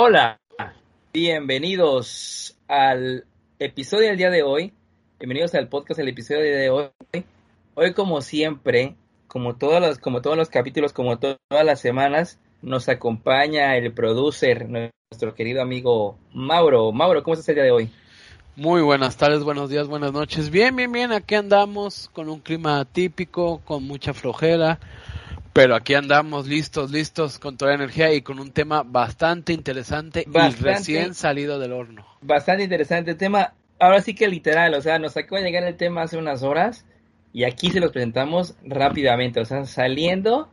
Hola, bienvenidos al episodio del día de hoy. Bienvenidos al podcast del episodio del día de hoy. Hoy, como siempre, como todos los, como todos los capítulos, como todas las semanas, nos acompaña el producer, nuestro querido amigo Mauro. Mauro, ¿cómo estás el día de hoy? Muy buenas tardes, buenos días, buenas noches. Bien, bien, bien, aquí andamos con un clima típico, con mucha flojera, pero aquí andamos listos, listos con toda la energía y con un tema bastante interesante y recién salido del horno. Bastante interesante el tema. Ahora sí que literal, o sea, nos acaba de llegar el tema hace unas horas y aquí se los presentamos rápidamente, o sea, saliendo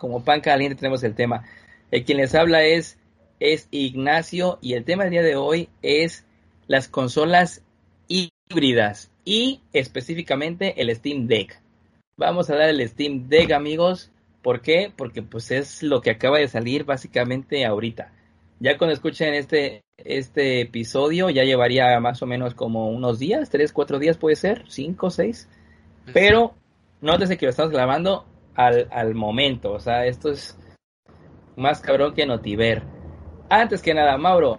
como pan caliente tenemos el tema. El quien les habla es, es Ignacio y el tema del día de hoy es las consolas híbridas y específicamente el Steam Deck. Vamos a dar el Steam Deck, amigos. ¿Por qué? Porque pues es lo que acaba de salir básicamente ahorita. Ya cuando escuchen este, este episodio ya llevaría más o menos como unos días, tres, cuatro días puede ser, cinco, seis. Pero nótese que lo estamos grabando al, al momento. O sea, esto es más cabrón que Notiver. Antes que nada, Mauro,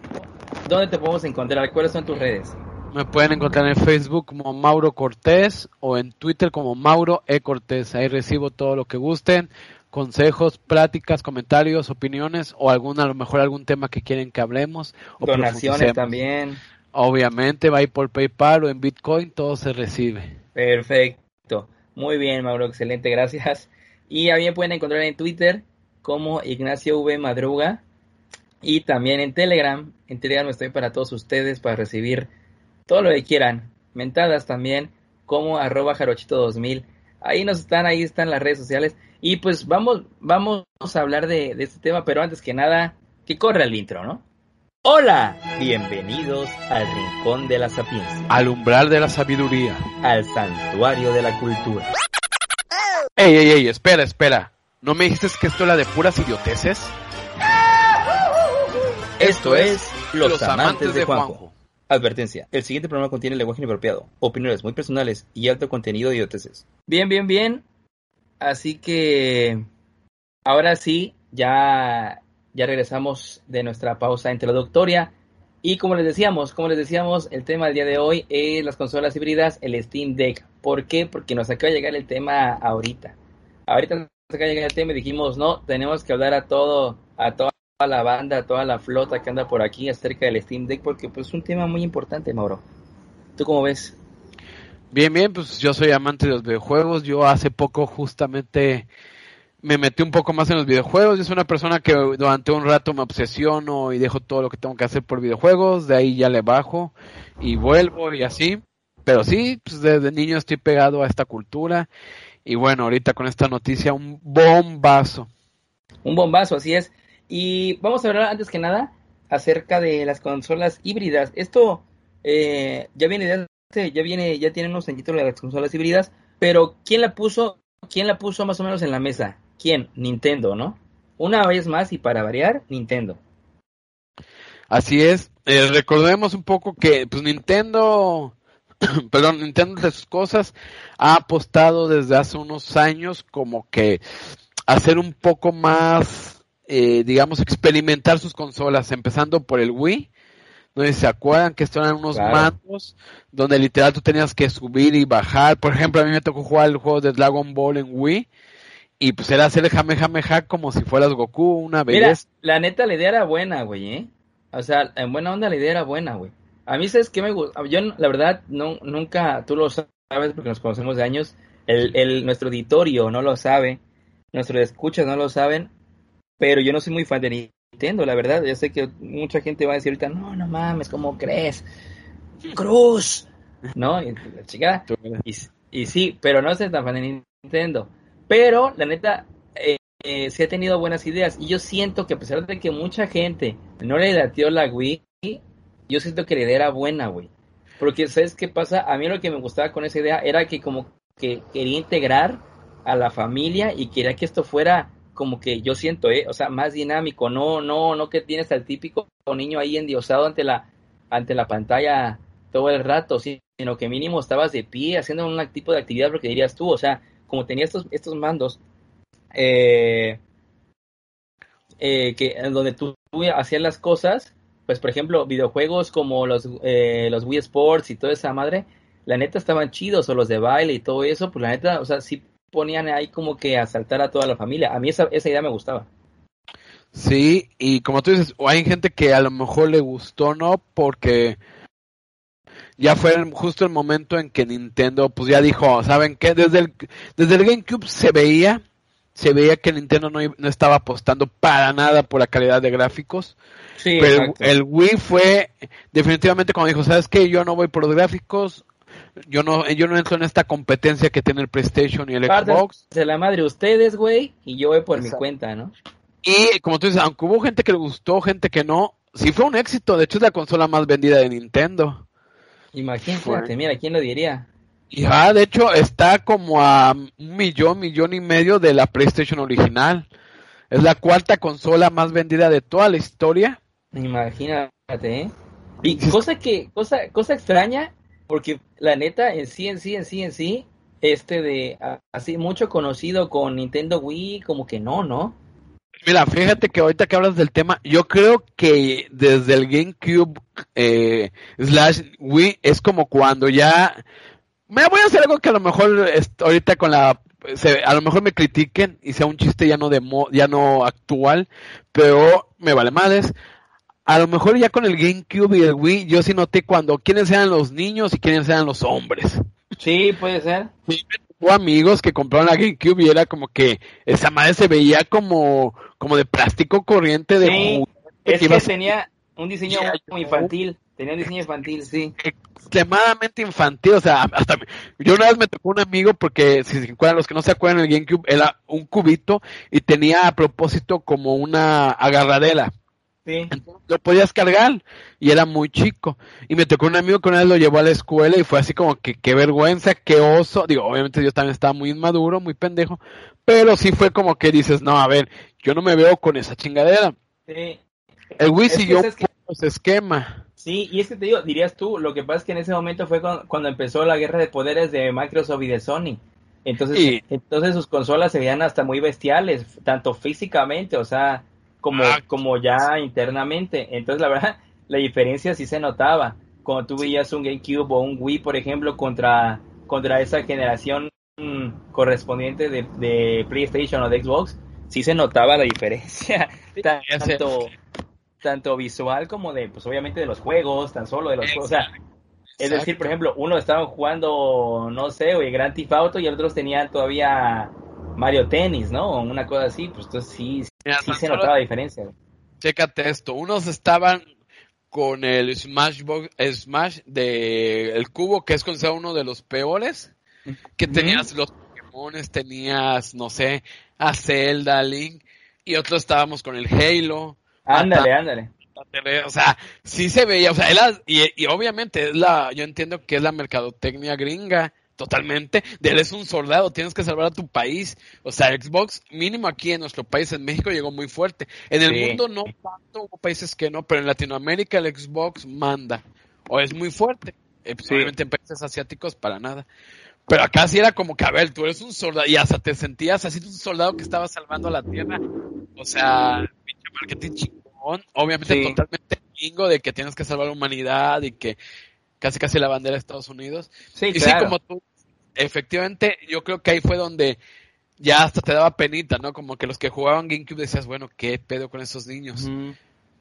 ¿dónde te podemos encontrar? ¿Cuáles son tus redes? Me pueden encontrar en Facebook como Mauro Cortés o en Twitter como Mauro E. Cortés. Ahí recibo todo lo que gusten, consejos, pláticas, comentarios, opiniones o alguna, a lo mejor algún tema que quieren que hablemos. O Donaciones también. Obviamente, va ahí por PayPal o en Bitcoin, todo se recibe. Perfecto. Muy bien, Mauro, excelente, gracias. Y a mí me pueden encontrar en Twitter como Ignacio V. Madruga y también en Telegram. En Telegram estoy para todos ustedes para recibir todo lo que quieran. Mentadas también, como arroba jarochito2000. Ahí nos están, ahí están las redes sociales. Y pues vamos, vamos a hablar de, este tema, pero antes que nada, que corra el intro, ¿no? Hola, bienvenidos al Rincón de la Sapiencia. Al umbral de la sabiduría. Al santuario de la cultura. Ey, ey, ey, espera, espera. ¿No me dijiste que esto era de puras idioteces? Esto es Los, amantes, de Juanjo. Advertencia. El siguiente programa contiene lenguaje inapropiado, opiniones muy personales y alto contenido de idioteces. Bien, bien, bien. Así que ahora sí, ya, ya regresamos de nuestra pausa introductoria. Y como les decíamos, como les decíamos, el tema del día de hoy es las consolas híbridas, el Steam Deck. ¿Por qué? Porque nos acaba de llegar el tema ahorita. Ahorita nos acaba de llegar el tema y dijimos, no, tenemos que hablar a todo, a toda la banda, toda la flota que anda por aquí acerca del Steam Deck, porque pues es un tema muy importante, Mauro. ¿Tú cómo ves? Bien, bien, pues yo soy amante de los videojuegos. Yo hace poco justamente me metí un poco más en los videojuegos. Yo soy una persona que durante un rato me obsesiono y dejo todo lo que tengo que hacer por videojuegos. De ahí ya le bajo y vuelvo y así. Pero sí, pues desde niño estoy pegado a esta cultura. Y bueno, ahorita con esta noticia, un bombazo. Un bombazo, así es. Y vamos a hablar antes que nada acerca de las consolas híbridas. Esto eh, ya viene ya viene, ya tiene unos añitos las consolas híbridas, pero ¿quién la puso? ¿Quién la puso más o menos en la mesa? ¿Quién? Nintendo, ¿no? Una vez más y para variar, Nintendo. Así es. Eh, recordemos un poco que pues Nintendo, perdón, Nintendo de sus cosas ha apostado desde hace unos años como que hacer un poco más eh, digamos, experimentar sus consolas, empezando por el Wii, donde se acuerdan que eran unos mandos donde literal tú tenías que subir y bajar. Por ejemplo, a mí me tocó jugar el juego de Dragon Ball en Wii y pues era hacer el Jame como si fueras Goku una vez. Mira, la neta la idea era buena, güey, ¿eh? O sea, en buena onda la idea era buena, güey. A mí, ¿sabes qué me gusta? Yo, la verdad, no, nunca, tú lo sabes porque nos conocemos de años, el, el, nuestro editorio no lo sabe, nuestros escuchas no lo saben, pero yo no soy muy fan de Nintendo, la verdad. Yo sé que mucha gente va a decir ahorita, no, no mames, ¿cómo crees? Cruz, ¿no? Y, chica, y, sí, pero no soy tan fan de Nintendo. Pero, la neta, eh, eh, sí ha tenido buenas ideas. Y yo siento que a pesar de que mucha gente no le latió la Wii, yo siento que la idea era buena, güey. Porque, ¿sabes qué pasa? A mí lo que me gustaba con esa idea era que como que quería integrar a la familia y quería que esto fuera como que yo siento, ¿eh? o sea, más dinámico, no, no, no que tienes al típico niño ahí endiosado ante la, ante la pantalla todo el rato, sino que mínimo estabas de pie haciendo un tipo de actividad porque dirías tú, o sea, como tenía estos, estos mandos, eh, eh, que donde tú, tú hacías las cosas, pues por ejemplo, videojuegos como los, eh, los Wii Sports y toda esa madre, la neta estaban chidos, o los de baile y todo eso, pues la neta, o sea, sí ponían ahí como que a saltar a toda la familia. A mí esa, esa idea me gustaba. Sí, y como tú dices, hay gente que a lo mejor le gustó, ¿no? Porque ya fue justo el momento en que Nintendo pues ya dijo, ¿saben qué? Desde el, desde el GameCube se veía, se veía que Nintendo no, no estaba apostando para nada por la calidad de gráficos. Sí, pero exacto. el Wii fue definitivamente cuando dijo, ¿sabes qué? Yo no voy por los gráficos, yo no, yo no entro en esta competencia que tiene el PlayStation y el Xbox. de la madre ustedes, güey, y yo voy por mi cuenta, ¿no? Y como tú dices, aunque hubo gente que le gustó, gente que no, sí fue un éxito. De hecho, es la consola más vendida de Nintendo. Imagínate, Fue. mira, ¿quién lo diría? Y ah, de hecho, está como a un millón, millón y medio de la PlayStation original. Es la cuarta consola más vendida de toda la historia. Imagínate, ¿eh? Y cosa que, cosa, cosa extraña, porque la neta, en sí, en sí, en sí, en sí, este de así mucho conocido con Nintendo Wii, como que no, ¿no? Mira, fíjate que ahorita que hablas del tema, yo creo que desde el GameCube eh, slash Wii es como cuando ya... Me voy a hacer algo que a lo mejor ahorita con la... se- a lo mejor me critiquen y sea un chiste ya no de mo- ya no actual, pero me vale madres. A lo mejor ya con el GameCube y el Wii, yo sí noté cuando quiénes eran los niños y quiénes eran los hombres. Sí, puede ser. Hubo amigos que compraron la GameCube y era como que esa madre se veía como, como de plástico corriente de Sí, Es que a tenía un diseño Ya, muy infantil, tenía un diseño infantil, sí. extremadamente infantil, o sea, hasta yo una vez me tocó un amigo porque si se acuerdan los que no se acuerdan el GameCube era un cubito y tenía a propósito como una agarradera. Sí. Entonces lo podías cargar y era muy chico. Y me tocó un amigo que una vez lo llevó a la escuela y fue así como que qué vergüenza, qué oso. Digo, obviamente yo también estaba muy inmaduro, muy pendejo, pero sí fue como que dices, no, a ver, yo no me veo con esa chingadera. Sí. El Wii Es siguió sabes que- ese esquema. Sí, y es que te digo, dirías tú, lo que pasa es que en ese momento fue cuando, cuando empezó la guerra de poderes de Microsoft y de Sony. Entonces, Sí. entonces sus consolas se veían hasta muy bestiales, tanto físicamente, o sea, como, Ah. como ya internamente. Entonces, la verdad, la diferencia sí se notaba. Cuando tú veías un GameCube o un Wii, por ejemplo, contra, contra esa generación mm, correspondiente de, de PlayStation o de Xbox, sí se notaba la diferencia. Tanto, tanto visual como de, pues obviamente de los juegos, tan solo de los juegos. O sea, es decir, por ejemplo, uno estaban jugando, no sé, güey, Grand Theft Auto y otros tenían todavía Mario Tennis, ¿no? Una cosa así, pues entonces sí, Mira, sí se notaba la diferencia. Chécate esto, unos estaban con el Smash Box, Smash de el cubo que es considerado uno de los peores, que tenías los Pokémones, tenías, no sé, a Zelda, Link, y otros estábamos con el Halo. Ándale, ándale. O sea, sí se veía, o sea, era- y, y obviamente es la, yo entiendo que es la mercadotecnia gringa, totalmente, de él es un soldado, tienes que salvar a tu país, o sea, Xbox, mínimo aquí en nuestro país, en México, llegó muy fuerte, en el Sí. mundo no tanto, hubo países que no, pero en Latinoamérica el Xbox manda, o es muy fuerte, Eh, pues, Sí. obviamente en países asiáticos para nada, pero acá sí era como que, a ver, tú eres un soldado, y hasta te sentías así, un soldado que estaba salvando a la tierra, o sea, pinche marketing chingón, obviamente Sí. totalmente gringo de que tienes que salvar la humanidad y que casi casi la bandera de Estados Unidos. Sí, y claro. sí, como tú, efectivamente, yo creo que ahí fue donde ya hasta te daba penita, ¿no? Como que los que jugaban GameCube decías, bueno, ¿qué pedo con esos niños?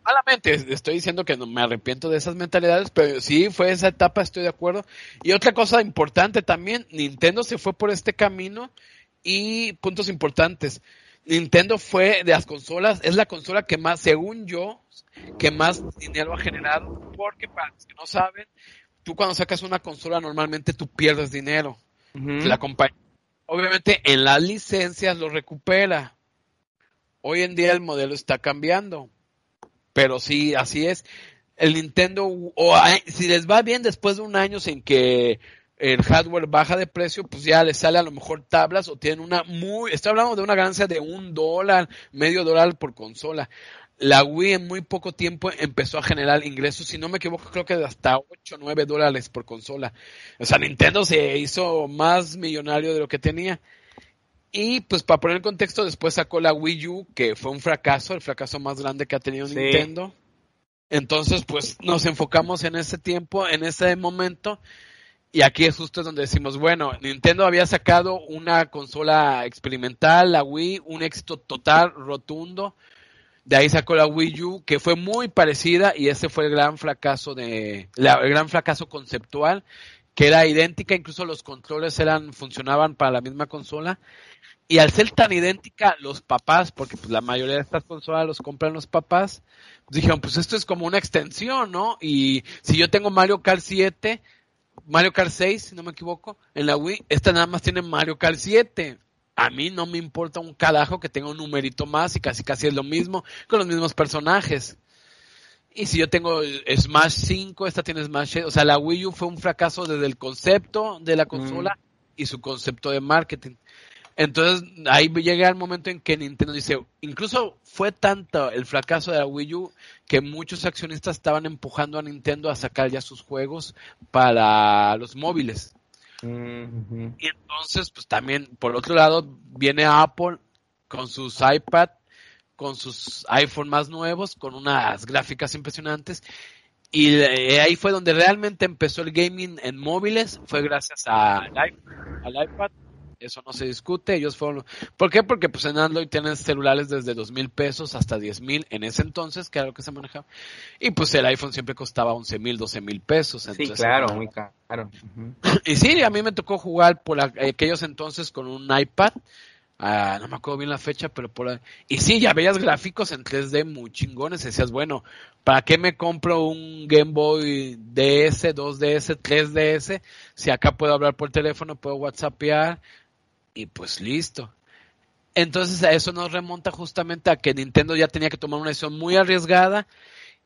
Malamente, estoy diciendo que no me arrepiento de esas mentalidades, pero sí fue esa etapa, estoy de acuerdo. Y otra cosa importante también, Nintendo se fue por este camino y puntos importantes. Nintendo fue de las consolas, es la consola que más, según yo, que más dinero ha generado, porque para los que no saben, tú cuando sacas una consola normalmente tú pierdes dinero. La compañía, obviamente en las licencias lo recupera. Hoy en día el modelo está cambiando, pero sí, así es. El Nintendo, o si les va bien después de un año en que el hardware baja de precio, pues ya les sale a lo mejor tablas o tienen una muy, estoy hablando de una ganancia de un dólar, medio dólar por consola. La Wii en muy poco tiempo empezó a generar ingresos, si no me equivoco, creo que de hasta 8 o 9 dólares por consola. O sea, Nintendo se hizo más millonario de lo que tenía. Y pues para poner en contexto, después sacó la Wii U, que fue un fracaso, el fracaso más grande que ha tenido Nintendo. Entonces, pues nos enfocamos en ese tiempo, en ese momento, y aquí es justo donde decimos, bueno, Nintendo había sacado una consola experimental, la Wii, un éxito total, rotundo. De ahí sacó la Wii U, que fue muy parecida, y ese fue el gran fracaso de, la, el gran fracaso conceptual, que era idéntica, incluso los controles eran, funcionaban para la misma consola. Y al ser tan idéntica, los papás, porque pues la mayoría de estas consolas los compran los papás, pues dijeron, pues esto es como una extensión, ¿no? Y si yo tengo Mario Kart 7, Mario Kart 6, si no me equivoco, en la Wii, esta nada más tiene Mario Kart 7. A mí no me importa un carajo que tenga un numerito más y casi casi es lo mismo con los mismos personajes. Y si yo tengo Smash 5, esta tiene Smash 6. O sea, la Wii U fue un fracaso desde el concepto de la consola mm. y su concepto de marketing. Entonces ahí llega el momento en que Nintendo dice, incluso fue tanto el fracaso de la Wii U que muchos accionistas estaban empujando a Nintendo a sacar ya sus juegos para los móviles. Y entonces, pues también, por otro lado, viene Apple con sus iPad, con sus iPhone más nuevos, con unas gráficas impresionantes. Y ahí fue donde realmente empezó el gaming en móviles, fue gracias al iPad eso no se discute, ellos fueron... ¿Por qué? Porque pues en Android tienes celulares desde dos mil pesos hasta diez mil en ese entonces, que era lo que se manejaba. Y pues el iPhone siempre costaba once mil, doce mil pesos. sí, claro, muy caro. Y sí, a mí me tocó jugar por aquellos entonces con un iPad. Ah, no me acuerdo bien la fecha, pero por Y sí, ya veías gráficos en 3D muy chingones. Decías, bueno, ¿para qué me compro un Game Boy DS, 2DS, 3DS? Si acá puedo hablar por teléfono, puedo WhatsAppear, y pues listo. Entonces a eso nos remonta justamente a que Nintendo ya tenía que tomar una decisión muy arriesgada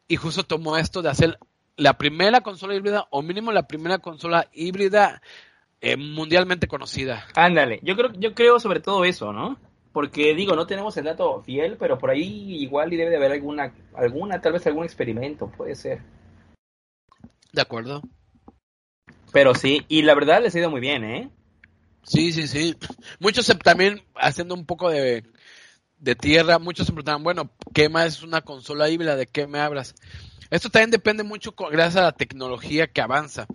y justo tomó esto de hacer la primera consola híbrida o mínimo la primera consola híbrida eh, mundialmente conocida. Ándale, yo creo, yo creo sobre todo eso, ¿no? Porque digo, no tenemos el dato fiel, pero por ahí igual y debe de haber alguna, alguna, tal vez algún experimento, puede ser. De acuerdo. Pero sí, y la verdad les ha ido muy bien, ¿eh? Sí, sí, sí. Muchos también haciendo un poco de, tierra, muchos se preguntan, bueno, ¿qué más es una consola híbrida? ¿De qué me hablas? Esto también depende mucho gracias a la tecnología que avanza.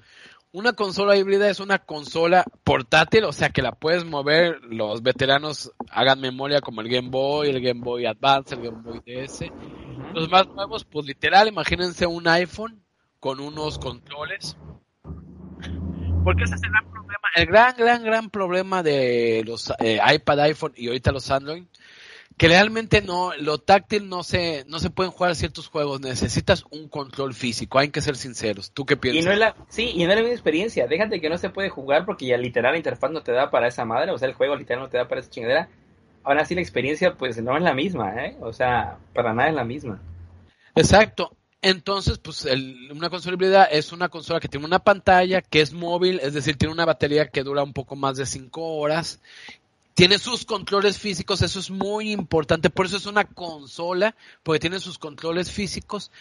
Una consola híbrida es una consola portátil, o sea que la puedes mover, los veteranos hagan memoria como el Game Boy, el Game Boy Advance, el Game Boy DS. Los más nuevos, pues literal, imagínense un iPhone con unos controles. Porque ese es el gran problema, el gran, gran, gran problema de los eh, iPad, iPhone y ahorita los Android, que realmente no, lo táctil no se, no se pueden jugar ciertos juegos, necesitas un control físico, hay que ser sinceros. ¿Tú qué piensas? Y no es la, sí, y no es la misma experiencia, déjate que no se puede jugar porque ya literal la interfaz no te da para esa madre, o sea, el juego literal no te da para esa chingadera. Ahora sí la experiencia pues no es la misma, ¿eh? O sea, para nada es la misma. Exacto. Entonces, pues una consola híbrida es una consola que tiene una pantalla, que es móvil, es decir, tiene una batería que dura un poco más de 5 horas. Tiene sus controles físicos, eso es muy importante, por eso es una consola, porque tiene sus controles físicos.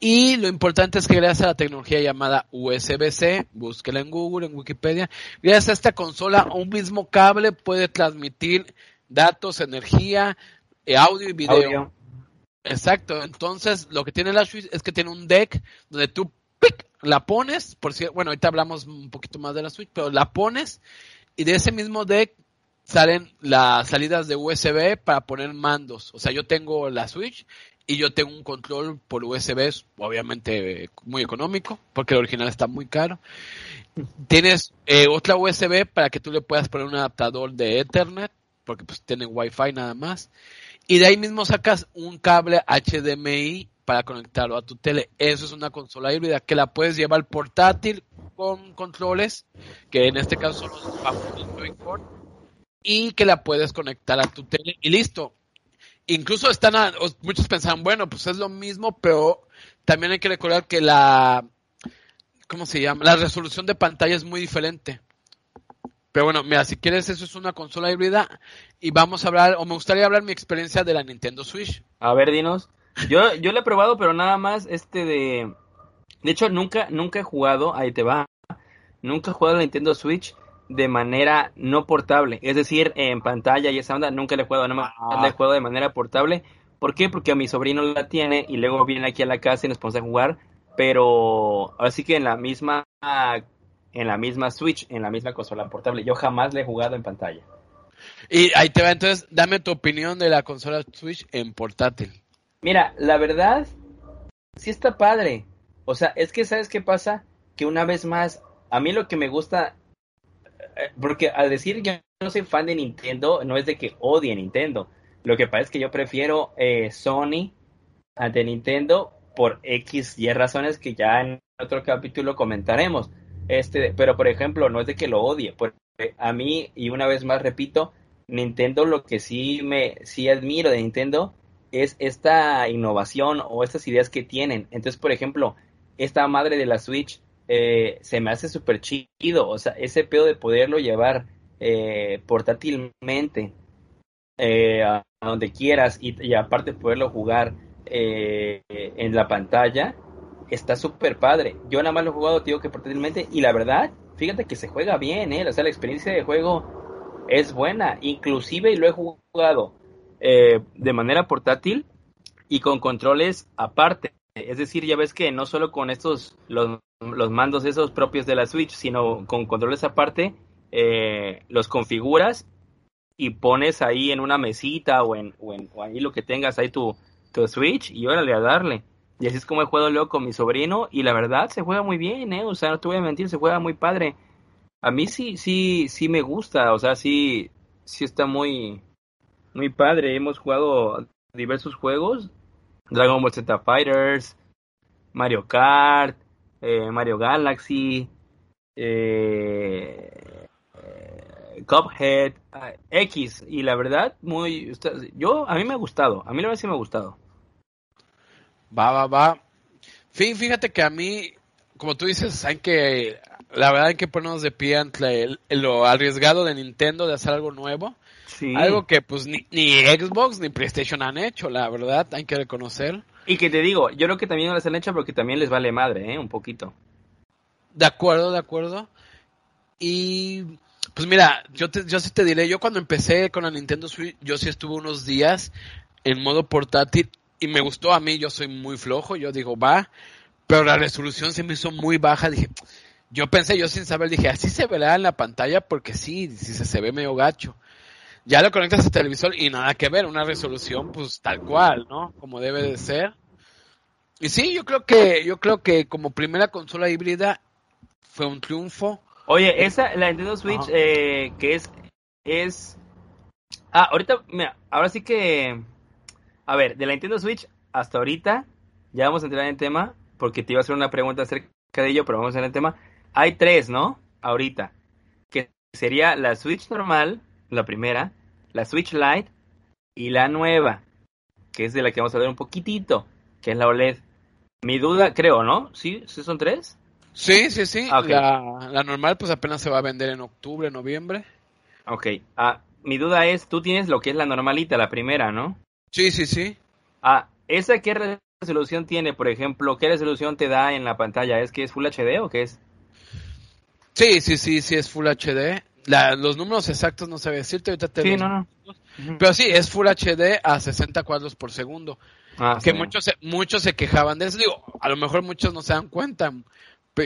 Y lo importante es que gracias a la tecnología llamada USB-C, búsquela en Google, en Wikipedia, gracias a esta consola, un mismo cable puede transmitir datos, energía, eh, audio y video. Exacto, entonces lo que tiene la Switch es que tiene un deck donde tú ¡pic! la pones, por si, bueno, ahorita hablamos un poquito más de la Switch, pero la pones y de ese mismo deck salen las salidas de USB para poner mandos. O sea, yo tengo la Switch y yo tengo un control por USB, obviamente muy económico, porque el original está muy caro. Tienes eh, otra USB para que tú le puedas poner un adaptador de Ethernet, porque pues tiene Wi-Fi nada más. Y de ahí mismo sacas un cable HDMI para conectarlo a tu tele. Eso es una consola híbrida que la puedes llevar portátil con controles, que en este caso son los famosos Joy-Con, y que la puedes conectar a tu tele y listo. Incluso están, muchos pensaban, bueno, pues es lo mismo, pero también hay que recordar que la, ¿cómo se llama? La resolución de pantalla es muy diferente. Pero bueno, mira, si quieres, eso es una consola híbrida y vamos a hablar, o me gustaría hablar mi experiencia de la Nintendo Switch. A ver, dinos. Yo, yo la he probado, pero nada más este de... De hecho, nunca, nunca he jugado, ahí te va. Nunca he jugado la Nintendo Switch, de manera no portable. Es decir, en pantalla y esa onda nunca le juego, no Ah. le juego de manera portable. ¿Por qué? Porque a mi sobrino la tiene y luego viene aquí a la casa y nos ponemos a jugar. Pero ahora sí que en la misma en la misma Switch, en la misma consola portable. Yo jamás le he jugado en pantalla. Y ahí te va, entonces, dame tu opinión de la consola Switch en portátil. Mira, la verdad, sí está padre. O sea, es que ¿sabes qué pasa? Que una vez más, a mí lo que me gusta, eh, porque al decir yo no soy fan de Nintendo, no es de que odie Nintendo. Lo que pasa es que yo prefiero eh, Sony ante Nintendo por X y razones que ya en otro capítulo comentaremos. Este, pero por ejemplo, no es de que lo odie, porque a mí, y una vez más repito, Nintendo lo que sí me sí admiro de Nintendo es esta innovación o estas ideas que tienen. Entonces, por ejemplo, esta madre de la Switch eh, se me hace súper chido. O sea, ese pedo de poderlo llevar eh, portátilmente eh, a, donde quieras y, y aparte poderlo jugar eh, en la pantalla, está súper padre. Yo nada más lo he jugado, digo que portátilmente y la verdad, fíjate que se juega bien, ¿eh? O sea, la experiencia de juego es buena. Inclusive lo he jugado eh, de manera portátil y con controles aparte. Es decir, ya ves que no solo con estos, los, los mandos esos propios de la Switch, sino con controles aparte, eh, los configuras y pones ahí en una mesita o en, o en ahí lo que tengas ahí tu, tu Switch y órale a darle. Y así es como he jugado luego con mi sobrino y la verdad se juega muy bien, ¿eh? O sea, no te voy a mentir, se juega muy padre. A mí sí, sí, sí me gusta, o sea, sí, sí está muy, muy padre. Hemos jugado diversos juegos, Dragon Ball Z Fighters, Mario Kart, eh, Mario Galaxy, eh, ah, X, y la verdad, muy, yo, a mí me ha gustado, a mí la verdad sí me ha gustado. Va, va, va. Fí- Fíjate que a mí, como tú dices, hay que, la verdad hay que ponernos de pie ante el- lo arriesgado de Nintendo de hacer algo nuevo. Sí. Algo que pues ni, ni Xbox ni PlayStation han hecho, la verdad, hay que reconocer. Y que te digo, yo creo que también les han hecho porque también les vale madre, ¿eh? Un poquito. De acuerdo, de acuerdo. Y pues mira, yo, te, yo sí te diré, yo cuando empecé con la Nintendo Switch, yo sí estuve unos días en modo portátil y me gustó a mí, yo soy muy flojo, yo digo, va, pero la resolución se me hizo muy baja, dije, yo pensé, yo sin saber, dije, así se verá en la pantalla porque sí, sí se, se ve medio gacho. Ya lo conectas al televisor y nada que ver, una resolución pues tal cual, ¿no? Como debe de ser. Y sí, yo creo que, yo creo que como primera consola híbrida fue un triunfo. Oye, esa, la Nintendo Switch, eh, que es, es... Ah, ahorita, mira, ahora sí que... A ver, de la Nintendo Switch hasta ahorita, ya vamos a entrar en tema, porque te iba a hacer una pregunta acerca de ello, pero vamos a entrar en tema. Hay tres, ¿no? Ahorita. Que sería la Switch normal, la primera, la Switch Lite y la nueva, que es de la que vamos a ver un poquitito, que es la OLED. Mi duda, creo, ¿no? ¿Sí? ¿Sí son tres? Sí, sí, sí. Ah, la normal pues apenas se va a vender en octubre, noviembre. Ok. Ah, mi duda es, tú tienes lo que es la normalita, la primera, ¿no? Sí, sí, sí. Ah, ¿esa qué resolución tiene, por ejemplo? ¿Qué resolución te da en la pantalla? ¿Es que es Full HD o qué es? Sí, sí, sí, sí es Full HD. La, los números exactos no sabía decirte, ahorita te Sí, los- no, no. Pero sí, es Full HD a 60 cuadros por segundo. Ah, que sí. muchos se, muchos se quejaban de eso. Digo, a lo mejor muchos no se dan cuenta,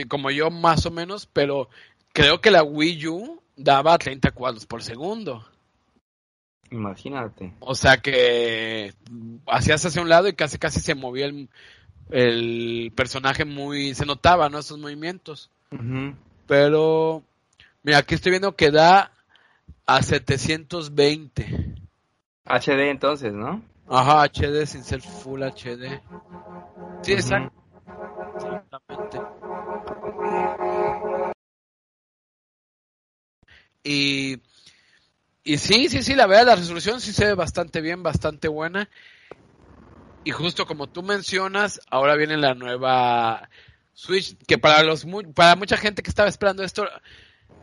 como yo más o menos, pero creo que la Wii U daba 30 cuadros por segundo. Imagínate. O sea que hacías hacia un lado y casi casi se movía el, el personaje muy... Se notaba, ¿no? Esos movimientos. Pero, mira, aquí estoy viendo que da a 720. HD entonces, ¿no? Ajá, HD sin ser Full HD. Sí, exacto. Exactamente. Y, y sí, sí, sí, la verdad, la resolución sí se ve bastante bien, bastante buena. Y justo como tú mencionas, ahora viene la nueva Switch, que para los para mucha gente que estaba esperando esto,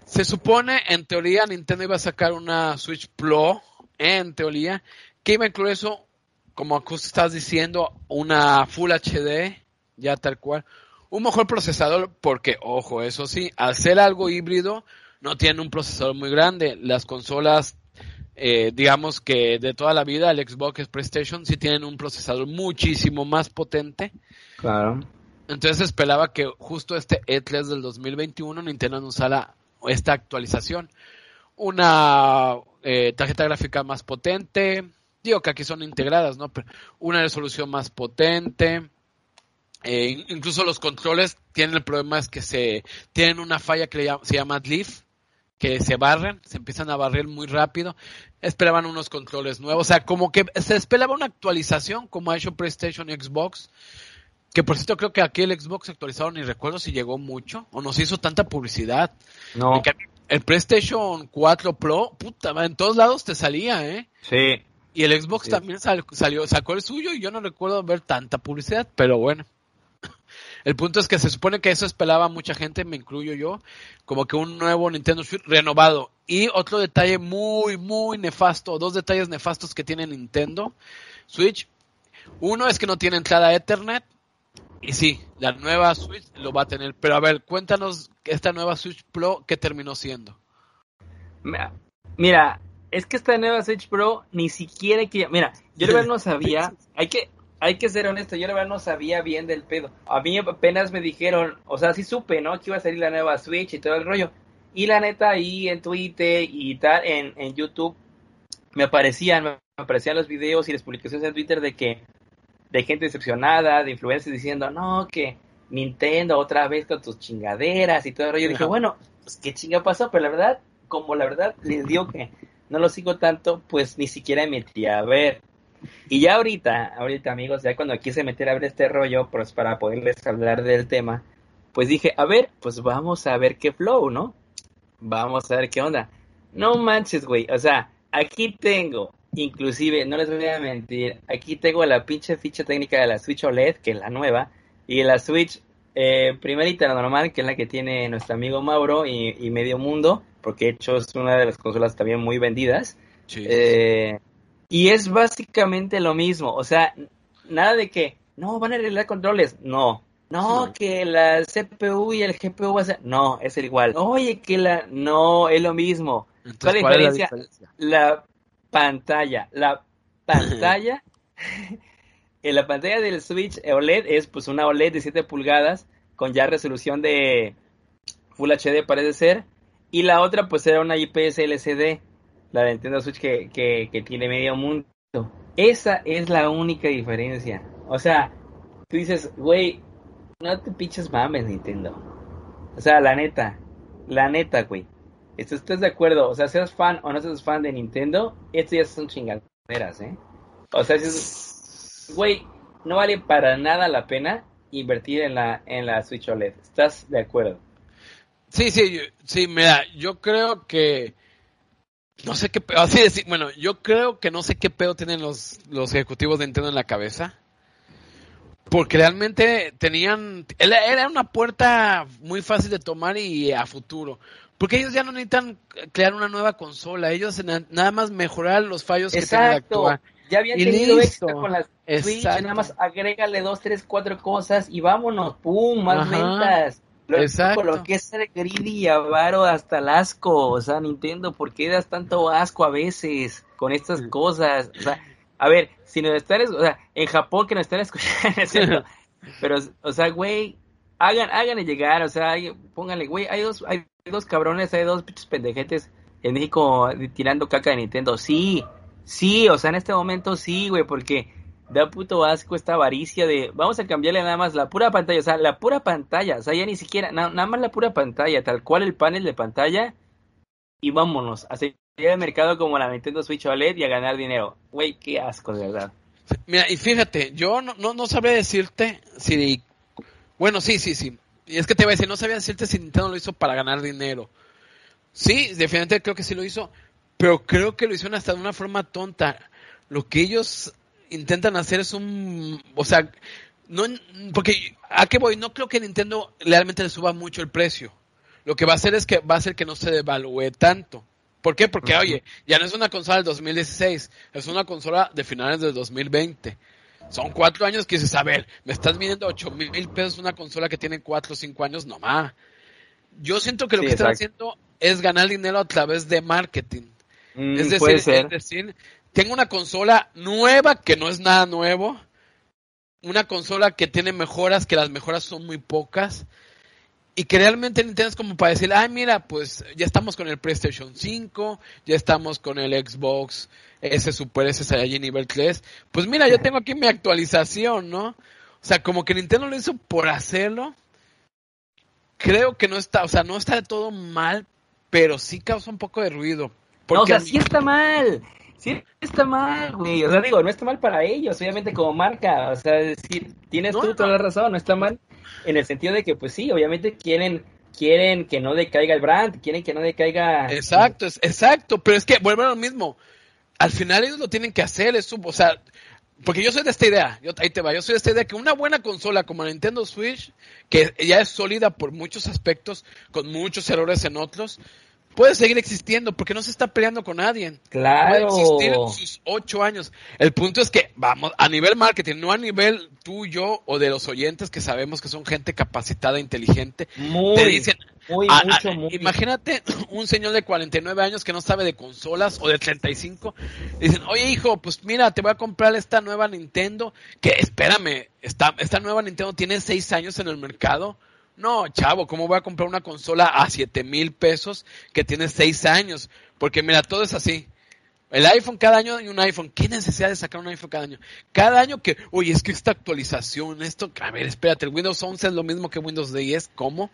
se supone, en teoría, Nintendo iba a sacar una Switch Pro, en teoría, que iba a incluir eso, como justo estás diciendo, una Full HD, ya tal cual. Un mejor procesador, porque, ojo, eso sí, ser algo híbrido, no tienen un procesador muy grande. Las consolas, eh, digamos que de toda la vida, el Xbox, PlayStation, sí tienen un procesador muchísimo más potente. Claro. Entonces esperaba que justo este E3 del 2021 Nintendo anunciara esta actualización. Una eh, tarjeta gráfica más potente, digo que aquí son integradas, ¿no? Pero una resolución más potente. Eh, incluso los controles tienen el problema es que se tienen una falla que se llama Leaf, que se barren, se empiezan a barrer muy rápido. Esperaban unos controles nuevos, o sea, como que se esperaba una actualización como ha hecho PlayStation y Xbox. Que por cierto creo que aquí el Xbox actualizado ni recuerdo si llegó mucho o nos hizo tanta publicidad. No. El PlayStation 4 Pro, puta, en todos lados te salía, ¿eh? Sí. Y el Xbox también salió, sacó el suyo y yo no recuerdo ver tanta publicidad, pero bueno. El punto es que se supone que eso esperaba mucha gente, me incluyo yo, como que un nuevo Nintendo Switch renovado. Y otro detalle muy, muy nefasto, dos detalles nefastos que tiene Nintendo Switch. Uno es que no tiene entrada Ethernet. Y sí, la nueva Switch lo va a tener. Pero a ver, cuéntanos esta nueva Switch Pro, ¿qué terminó siendo? Mira, es que esta nueva Switch Pro ni siquiera que... Mira, yo de no sabía, hay que, hay que ser honesto, yo de verdad no sabía bien del pedo. A mí apenas me dijeron, o sea, sí supe, ¿no? Que iba a salir la nueva Switch y todo el rollo. Y la neta ahí en Twitter y tal, en, en YouTube, me aparecían, me aparecían los videos y las publicaciones en Twitter de que, de gente decepcionada, de influencers diciendo, no, que Nintendo otra vez con tus chingaderas y todo el rollo. Yo dije, bueno, pues qué chinga pasó, pero la verdad, como la verdad les digo que no lo sigo tanto, pues ni siquiera me metí a ver. Y ya ahorita, ahorita amigos, ya cuando quise meter a ver este rollo, pues para poderles hablar del tema, pues dije, a ver, pues vamos a ver qué flow, ¿no? Vamos a ver qué onda. No manches, güey, o sea, aquí tengo, inclusive, no les voy a mentir, aquí tengo la pinche ficha técnica de la Switch OLED, que es la nueva, y la Switch eh, primerita, la normal, que es la que tiene nuestro amigo Mauro y, Medio Mundo, porque de hecho es una de las consolas también muy vendidas. Eh, y es básicamente lo mismo, o sea, nada de que, no, van a arreglar controles, no. No, que la CPU y el GPU va a ser, no, es el igual. Oye, que la, no, es lo mismo. ¿Cuál, es la diferencia? La pantalla, la pantalla En la pantalla del Switch OLED es pues una OLED de 7 pulgadas con ya resolución de Full HD parece ser. Y la otra pues era una IPS LCD, la de Nintendo Switch que, que, tiene medio mundo. Esa es la única diferencia. O sea, tú dices, güey, no te pinches mames Nintendo. O sea, la neta, la neta, güey. ¿Estás de acuerdo? O sea, seas fan o no seas fan de Nintendo, esto ya son chingaderas, ¿eh? O sea, güey, no vale para nada la pena invertir en la, en la Switch OLED. ¿Estás de acuerdo? Sí, sí, sí, mira, yo creo que no sé qué así decir, bueno, yo creo que no sé qué pedo tienen los, los ejecutivos de Nintendo en la cabeza. Porque realmente tenían, era una puerta muy fácil de tomar y a futuro. Porque ellos ya no necesitan crear una nueva consola, ellos nada más mejorar los fallos que tienen actual. Ya habían tenido éxito con las Switch, nada más agrégale dos, tres, cuatro cosas y vámonos, pum, más ventas. Lo, Exacto. Lo que es ser greedy y avaro hasta el asco, o sea, Nintendo, ¿por qué das tanto asco a veces con estas cosas? O sea, a ver, si nos están, o sea, en Japón que nos están escuchando, pero, o sea, güey, hagan, háganle llegar, o sea, pónganle, güey, hay dos, hay dos cabrones, hay dos pinches pendejetes en México tirando caca de Nintendo, sí, Sí, o sea, en este momento sí, güey, porque da puto asco esta avaricia de vamos a cambiarle nada más la pura pantalla, o sea, la pura pantalla, o sea, ya ni siquiera, nada más la pura pantalla, tal cual el panel de pantalla y vámonos a seguir el mercado como la Nintendo Switch OLED y a ganar dinero. Güey, qué asco, de verdad. Mira, y fíjate, yo no, no, no sabría decirte si... Bueno, sí, sí, sí. Y es que te voy a decir, no sabía decirte si Nintendo lo hizo para ganar dinero. Sí, definitivamente creo que sí lo hizo, pero creo que lo hicieron hasta de una forma tonta. Lo que ellos intentan hacer es un, o sea, no, porque a qué voy, no creo que Nintendo realmente le suba mucho el precio. Lo que va a hacer es que va a hacer que no se devalúe tanto. ¿Por qué? Porque, oye, ya no es una consola del 2016, es una consola de finales del 2020. Son cuatro años que dices, a ver, me estás midiendo ocho mil pesos una consola que tiene cuatro o cinco años, no más. Yo siento que lo que están haciendo es ganar dinero a través de marketing. Mm, es, decir, puede ser. es decir, tengo una consola nueva que no es nada nuevo, una consola que tiene mejoras, que las mejoras son muy pocas, y que realmente Nintendo es como para decir, ay, mira, pues ya estamos con el PlayStation 5, ya estamos con el Xbox ese Super S Saiyajin nivel 3, pues mira, yo tengo aquí mi actualización, ¿no? O sea, como que Nintendo lo hizo por hacerlo. Creo que no está, o sea, no está de todo mal, pero sí causa un poco de ruido. No, o sea, mí- sí está mal. Sí está mal, güey. O sea, digo, no está mal para ellos, obviamente como marca. O sea, decir, tienes No, tú toda la razón, no está mal en el sentido de que, pues sí, obviamente quieren quieren que no decaiga el brand, quieren que no decaiga... Exacto, es, exacto, pero es que vuelve a lo mismo. Al final ellos lo tienen que hacer, es su, o sea, porque yo soy de esta idea, yo, ahí te va, yo soy de esta idea que una buena consola como la Nintendo Switch, que ya es sólida por muchos aspectos, con muchos errores en otros, puede seguir existiendo porque no se está peleando con nadie. Puede Claro. existir en sus ocho años. El punto es que, vamos, a nivel marketing, no a nivel tuyo o de los oyentes que sabemos que son gente capacitada, inteligente, Muy, te dicen, muy, mucho, muy. Imagínate un señor de 49 años que no sabe de consolas o de 35. Dicen, oye hijo, pues mira, te voy a comprar esta nueva Nintendo. Que espérame, esta, esta nueva Nintendo tiene 6 años en el mercado. No, chavo, ¿cómo voy a comprar una consola a 7 mil pesos que tiene 6 años? Porque mira, todo es así. El iPhone cada año hay un iPhone. ¿Qué necesidad de sacar un iPhone cada año? Cada año que, oye, es que esta actualización, esto, a ver, espérate, el Windows 11 es lo mismo que Windows 10, ¿cómo?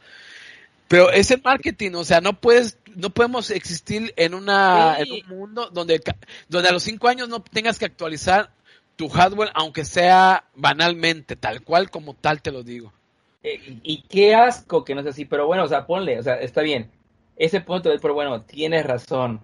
Pero es el marketing, o sea, no puedes, no podemos existir en una, Sí. en un mundo donde, donde a los cinco años no tengas que actualizar tu hardware, aunque sea banalmente, tal cual como tal te lo digo. Eh, y qué asco que no es así, pero bueno, o sea, ponle, o sea, está bien. Ese punto es, pero bueno, tienes razón.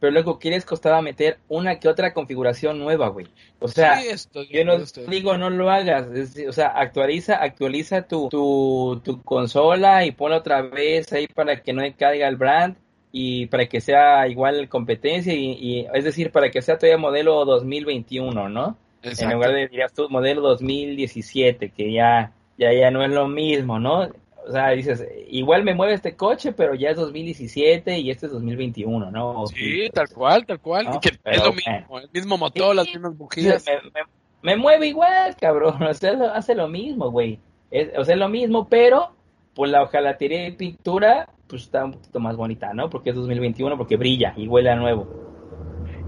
Pero luego quieres costaba meter una que otra configuración nueva, güey. O sea, Sí, estoy- yo no estoy- digo no lo hagas, es o sea, actualiza, actualiza tu, tu, tu consola y ponla otra vez ahí para que no caiga el brand y para que sea igual competencia y, y es decir, para que sea todavía modelo 2021, ¿no? En lugar de, dirías tú, modelo 2017, que ya, ya, ya no es lo mismo, ¿no? O sea, dices, igual me mueve este coche, pero ya es 2017 y este es 2021, ¿no? Sí, tal cual, tal cual. No, y que pero, es lo eh. mismo, el mismo motor, las mismas bujías. me, me- me mueve igual, cabrón. O sea, lo- hace lo mismo, güey. Es- o sea, es lo mismo, pero pues la hojalatería y pintura pues está un poquito más bonita, ¿no? Porque es 2021, porque brilla y huele a nuevo.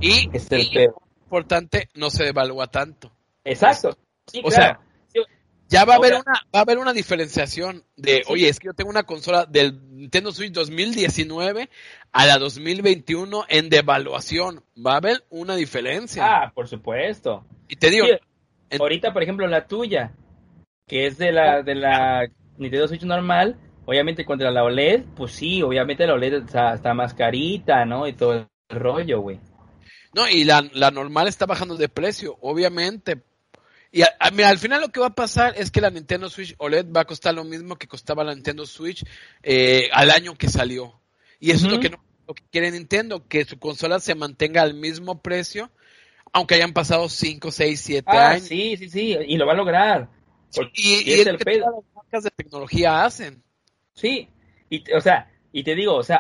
Y, Es el y pedo. importante, no se devalúa tanto. Exacto. Sí, O claro. Sí, Ya va a haber una, va a haber una diferenciación de, oye, es que yo tengo una consola del Nintendo Switch 2019 a la 2021 en devaluación. Va a haber una diferencia. Ah, por supuesto. y te digo, Sí, en- ahorita, por ejemplo, la tuya, que es de la de la Nintendo Switch normal, obviamente contra la OLED, pues sí, obviamente la OLED está, está más carita, ¿no? Y todo el rollo, güey. no, y la, la normal está bajando de precio, obviamente. Y a- a- mira, al final lo que va a pasar es que la Nintendo Switch OLED va a costar lo mismo que costaba la Nintendo Switch eh, al año que salió. Y eso es lo que, no, lo que quiere Nintendo, que su consola se mantenga al mismo precio, aunque hayan pasado 5, 6, 7 Ah, años. sí, sí, sí, y lo va a lograr. Porque Y, y y es es el que pedo. todas las marcas de tecnología hacen. Sí, y, te- o sea, y te digo, o sea,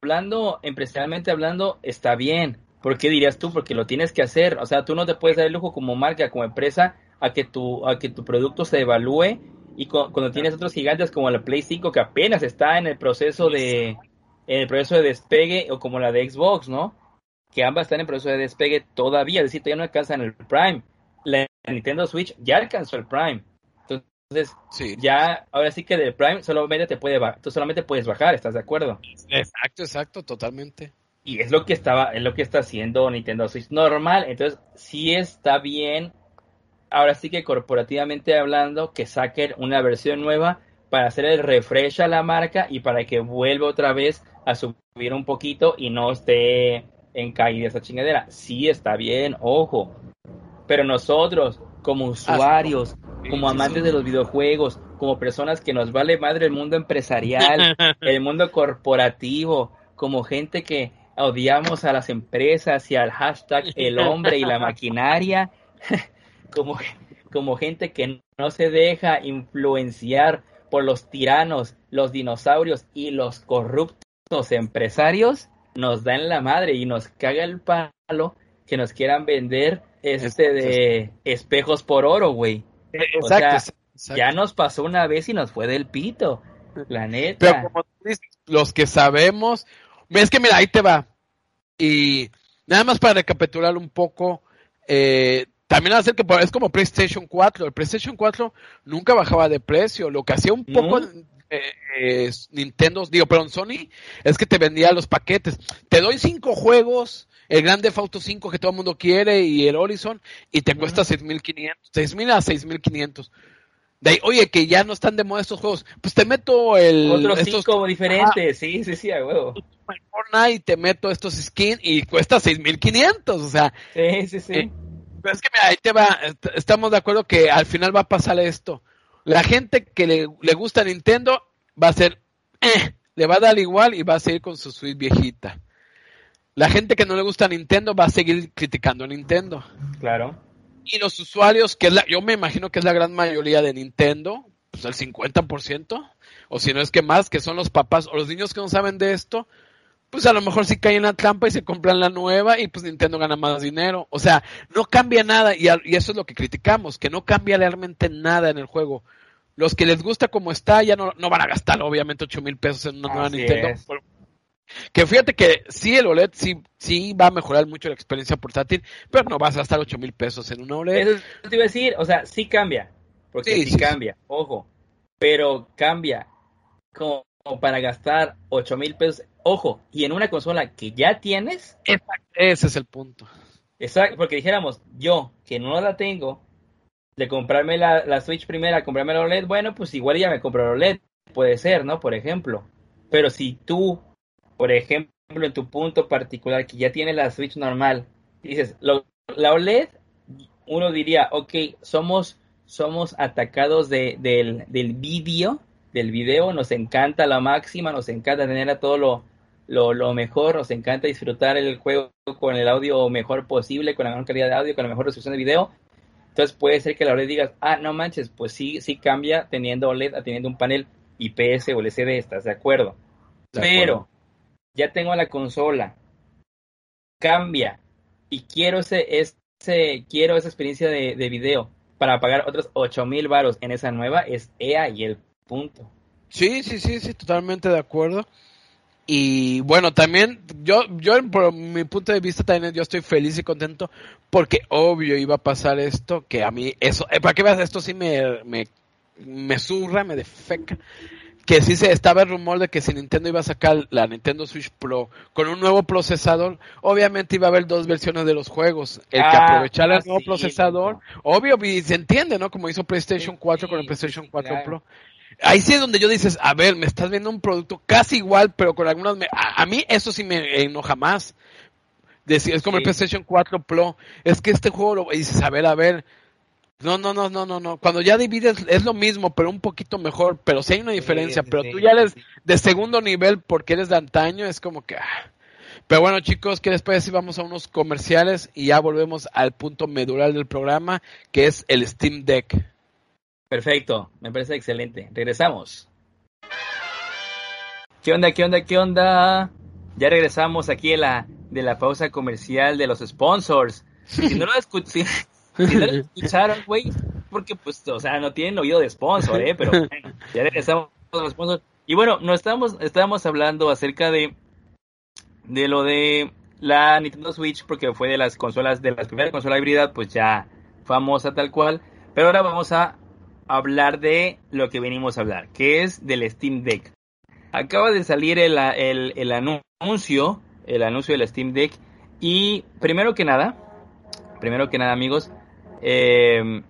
hablando, empresarialmente hablando, está bien. ¿Por qué dirías tú? Porque lo tienes que hacer. O sea, tú no te puedes dar el lujo como marca, como empresa, a que tu, a que tu producto se evalúe. Y cu- cuando tienes otros gigantes como la Play 5, que apenas está en el proceso de, en el proceso de despegue, o como la de Xbox, ¿no? Que ambas están en proceso de despegue todavía, es decir, todavía no alcanzan el Prime. La Nintendo Switch ya alcanzó el Prime. Entonces, Sí. ya, ahora sí que del Prime solamente te puede tú solamente puedes bajar, ¿estás de acuerdo? Exacto, exacto, totalmente. Y es lo que estaba, es lo que está haciendo Nintendo Switch normal, entonces sí está bien, ahora sí que corporativamente hablando, que saquen una versión nueva para hacer el refresh a la marca y para que vuelva otra vez a subir un poquito y no esté en caída esa chingadera. Sí está bien, ojo. Pero nosotros, como usuarios, como amantes de los videojuegos, como personas que nos vale madre el mundo empresarial, el mundo corporativo, como gente que odiamos a las empresas y al hashtag el hombre y la maquinaria, como, como gente que no se deja influenciar por los tiranos, los dinosaurios y los corruptos empresarios nos dan la madre y nos caga el palo que nos quieran vender este de espejos por oro, güey. Exacto, Ya nos pasó una vez y nos fue del pito. La neta. Pero como tú dices, los que sabemos, es que mira, ahí te va. Y nada más para recapitular un poco, eh, también hacer que es como PlayStation 4. El PlayStation 4 nunca bajaba de precio. Lo que hacía un poco eh, Nintendo, digo, perdón, Sony, es que te vendía los paquetes. Te doy cinco juegos, el Grande Auto 5 que todo el mundo quiere y el Horizon, y te cuesta 6.500, 6.000 a 6.500. De ahí, oye, que ya no están de moda estos juegos, pues te meto el... Otros cinco diferentes, sí, sí, sí, a huevo. Fortnite, te meto estos skins y cuesta 6.500, o sea... Sí, sí, sí. Eh, pero es que mira, ahí te va, estamos de acuerdo que al final va a pasar esto. La gente que le, le gusta Nintendo va a ser, eh, le va a dar igual y va a seguir con su Switch viejita. La gente que no le gusta Nintendo va a seguir criticando a Nintendo. Claro. Y los usuarios, que es la, yo me imagino que es la gran mayoría de Nintendo, pues el 50%, o si no es que más, que son los papás o los niños que no saben de esto, pues a lo mejor sí caen en la trampa y se compran la nueva y pues Nintendo gana más dinero. O sea, no cambia nada y, eso es lo que criticamos, que no cambia realmente nada en el juego. Los que les gusta como está ya no, van a gastar obviamente 8 mil pesos en una nueva Nintendo. Que fíjate que sí, el OLED sí, sí va a mejorar mucho la experiencia portátil, pero no vas a gastar 8 mil pesos en una OLED. Eso te iba a decir, o sea, sí cambia, porque sí, cambia, ojo, pero cambia como para gastar 8 mil pesos Ojo, y en una consola que ya tienes. ese es el punto. Exacto, porque dijéramos, yo que no la tengo, de comprarme la, Switch primera, comprarme la OLED, bueno, pues igual ya me compro la OLED, puede ser, ¿no? Por ejemplo. Pero si tú, por ejemplo, en tu punto particular, que ya tienes la Switch normal, dices, la OLED, uno diría, ok, somos, somos atacados de, del, del vídeo, del video, nos encanta la máxima, nos encanta tener a todo lo, lo, lo, mejor, nos encanta disfrutar el juego con el audio mejor posible, con la mejor calidad de audio, con la mejor resolución de video. Entonces puede ser que la OLED digas, ah, no manches, pues sí, sí cambia teniendo OLED a teniendo un panel IPS o LCD, ¿estás de acuerdo? Pero ya tengo la consola, cambia y quiero ese, ese quiero esa experiencia de, de video para pagar otros 8000 mil varos en esa nueva, es EA y el punto. Sí, sí, sí, sí, totalmente de acuerdo. Y bueno, también yo, yo por mi punto de vista también yo estoy feliz y contento porque obvio iba a pasar esto, que a mí eso, eh, para que veas, esto sí me, me, me surra, me defeca. Que sí se estaba el rumor de que si Nintendo iba a sacar la Nintendo Switch Pro con un nuevo procesador, obviamente iba a haber dos versiones de los juegos. El que ah, aprovechara el nuevo procesador, obvio, y se entiende, ¿no? Como hizo PlayStation 4 con el PlayStation 4 Pro ahí sí es donde yo dices, a ver, me estás viendo un producto casi igual, pero con algunas... a, mí eso sí me enoja más. es como el PlayStation 4 Pro. Es que este juego lo dices, a ver, a ver. No, no, no, no, no, no. Cuando ya divides es lo mismo, pero un poquito mejor. Pero sí hay una diferencia. pero tú ya eres de segundo nivel porque eres de antaño. Es como que... Ah. Pero bueno, chicos, ¿qué les parece si vamos a unos comerciales y ya volvemos al punto medular del programa, que es el Steam Deck? Perfecto, me parece excelente. Regresamos. ¿Qué onda, qué onda, qué onda? Ya regresamos aquí de la, de la pausa comercial de los sponsors. Si no lo, escucharon, güey, porque pues, o sea, no tienen oído de sponsor, ¿eh? Pero ya regresamos a los sponsors. Y bueno, no estábamos, estábamos hablando acerca de, de lo de la Nintendo Switch, porque fue de las consolas, de las primeras consolas híbridas, pues ya famosa tal cual. Pero ahora vamos a hablar de lo que venimos a hablar, que es del Steam Deck. Acaba de salir el, el, anuncio, el anuncio del Steam Deck. Y primero que nada, primero que nada amigos, eh,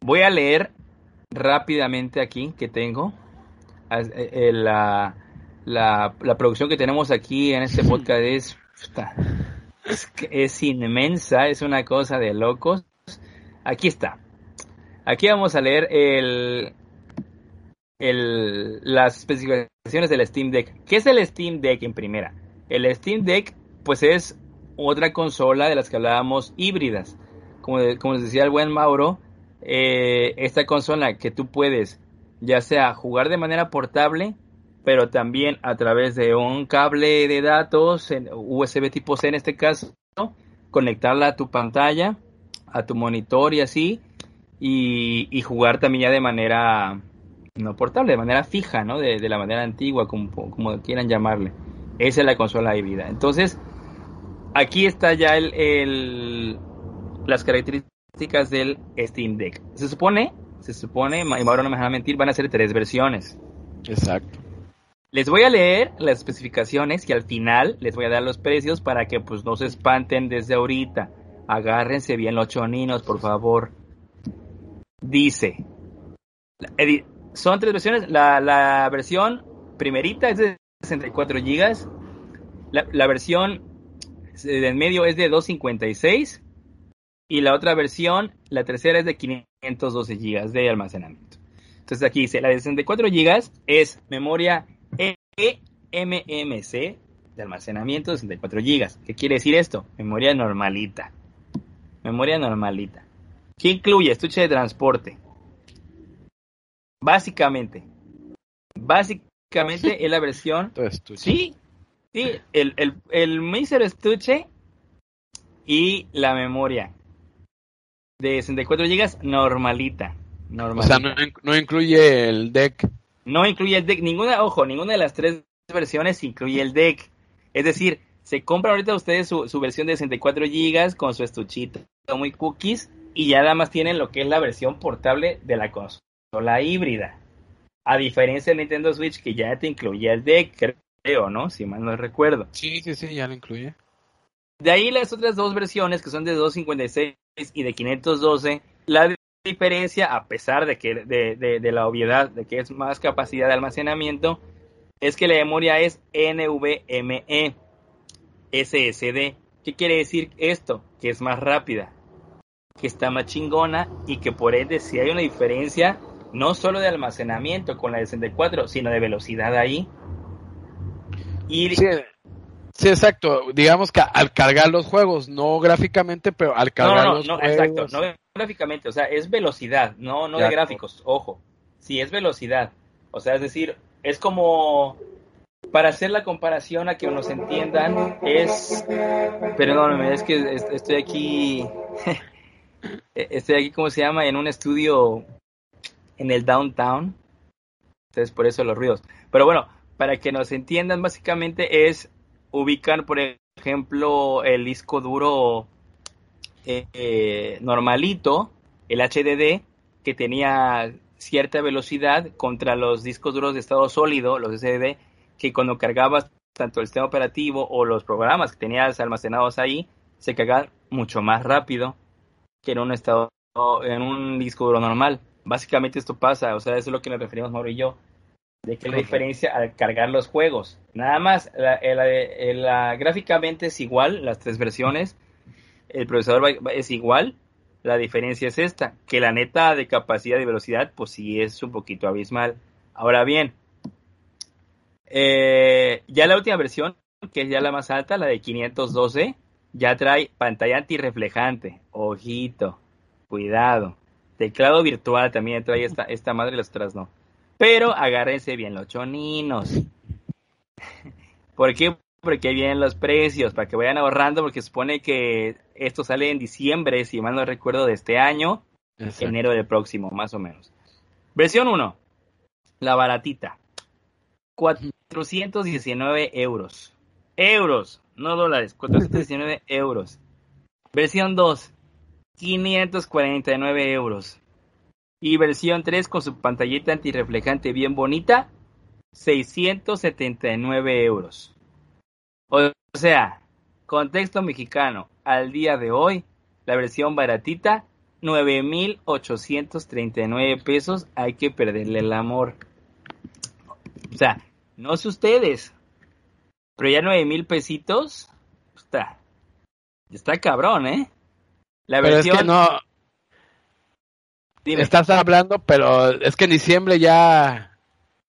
voy a leer rápidamente aquí que tengo eh, la, la, producción que tenemos aquí en este podcast es, es inmensa, es una cosa de locos. Aquí está. Aquí vamos a leer las especificaciones del Steam Deck. ¿Qué es el Steam Deck en primera? El Steam Deck, pues es otra consola de las que hablábamos híbridas. Como, como les decía el buen Mauro, eh, esta consola que tú puedes ya sea jugar de manera portable pero también a través de un cable de datos, USB tipo C en este caso, conectarla a tu pantalla, a tu monitor y así, y, jugar también ya de manera no portable, de manera fija, ¿no? De, la manera antigua, como, como, quieran llamarle. Esa es la consola híbrida. Entonces, aquí está ya el, las características del Steam Deck. Se supone, se supone, y ahora no me van a mentir, van a ser tres versiones. Exacto. Les voy a leer las especificaciones y al final les voy a dar los precios para que pues no se espanten desde ahorita. Agárrense bien los choninos, por favor. Dice, son tres versiones. La, versión primerita es de 64 GB. La, versión en medio es de 256. Y la otra versión, la tercera es de 512 GB de almacenamiento. Entonces aquí dice, la de 64 GB es memoria eMMC de almacenamiento de 64 GB. ¿Qué quiere decir esto? Memoria normalita. Memoria normalita. ¿Qué incluye? Estuche de transporte. Básicamente. Básicamente es la versión. Sí. Sí. El, el, el mísero estuche y la memoria de 64 GB normalita. normalita. O sea, no incluye el deck. No incluye el deck, ninguna, ojo, ninguna de las tres versiones incluye el deck. Es decir, se compran ahorita ustedes su, versión de 64 GB con su estuchito muy cookies y ya nada más tienen lo que es la versión portable de la consola híbrida. A diferencia del Nintendo Switch que ya te incluye el deck, creo, ¿no? Si mal no recuerdo. Sí, sí, sí, ya lo incluye. De ahí las otras dos versiones que son de 256 y de 512, la diferencia, a pesar de que de, de, la obviedad de que es más capacidad de almacenamiento, es que la memoria es NVMe SSD. ¿Qué quiere decir esto? Que es más rápida, que está más chingona y que por ende si hay una diferencia no solo de almacenamiento con la de 64, sino de velocidad ahí. Y Sí, exacto. Digamos que al cargar los juegos, no gráficamente, pero al cargar no, no, no, Exacto, no gráficamente, o sea, es velocidad, no, no de gráficos, ojo. Sí, es velocidad. O sea, es decir, es como para hacer la comparación a que nos entiendan, es. Perdóname, es que estoy aquí. Estoy aquí, ¿cómo se llama? En un estudio en el downtown. Entonces, por eso los ruidos. Pero bueno, para que nos entiendan, básicamente es ubicar, por ejemplo, el disco duro eh, normalito, el HDD, que tenía cierta velocidad contra los discos duros de estado sólido, los SSD, que cuando cargabas tanto el sistema operativo o los programas que tenías almacenados ahí, se cargaban mucho más rápido que en un estado en un disco duro normal. Básicamente esto pasa, o sea, eso es lo que nos referimos Mauro y yo, de que la diferencia al cargar los juegos. Nada más, la, gráficamente es igual, las tres versiones, el procesador es igual, la diferencia es esta, que la neta de capacidad y velocidad, pues sí es un poquito abismal. Ahora bien, eh, ya la última versión, que es ya la más alta, la de 512, ya trae pantalla antirreflejante, ojito, cuidado. Teclado virtual también trae esta, esta madre las otras no. Pero agárrense bien los choninos. ¿Por qué? Porque vienen los precios, para que vayan ahorrando, porque supone que esto sale en diciembre, si mal no recuerdo, de este año, enero del próximo, más o menos. Versión 1, la baratita. 419 euros. Euros, no dólares, 419 euros. Versión 2, 549 euros. Y versión 3 con su pantallita antirreflejante bien bonita, 679 euros. O sea, contexto mexicano, al día de hoy, la versión baratita, 9,839 pesos, hay que perderle el amor. O sea, no sé ustedes, pero ya 9 pesitos, está, está cabrón, ¿eh? La versión... no, Estás hablando, pero es que en diciembre ya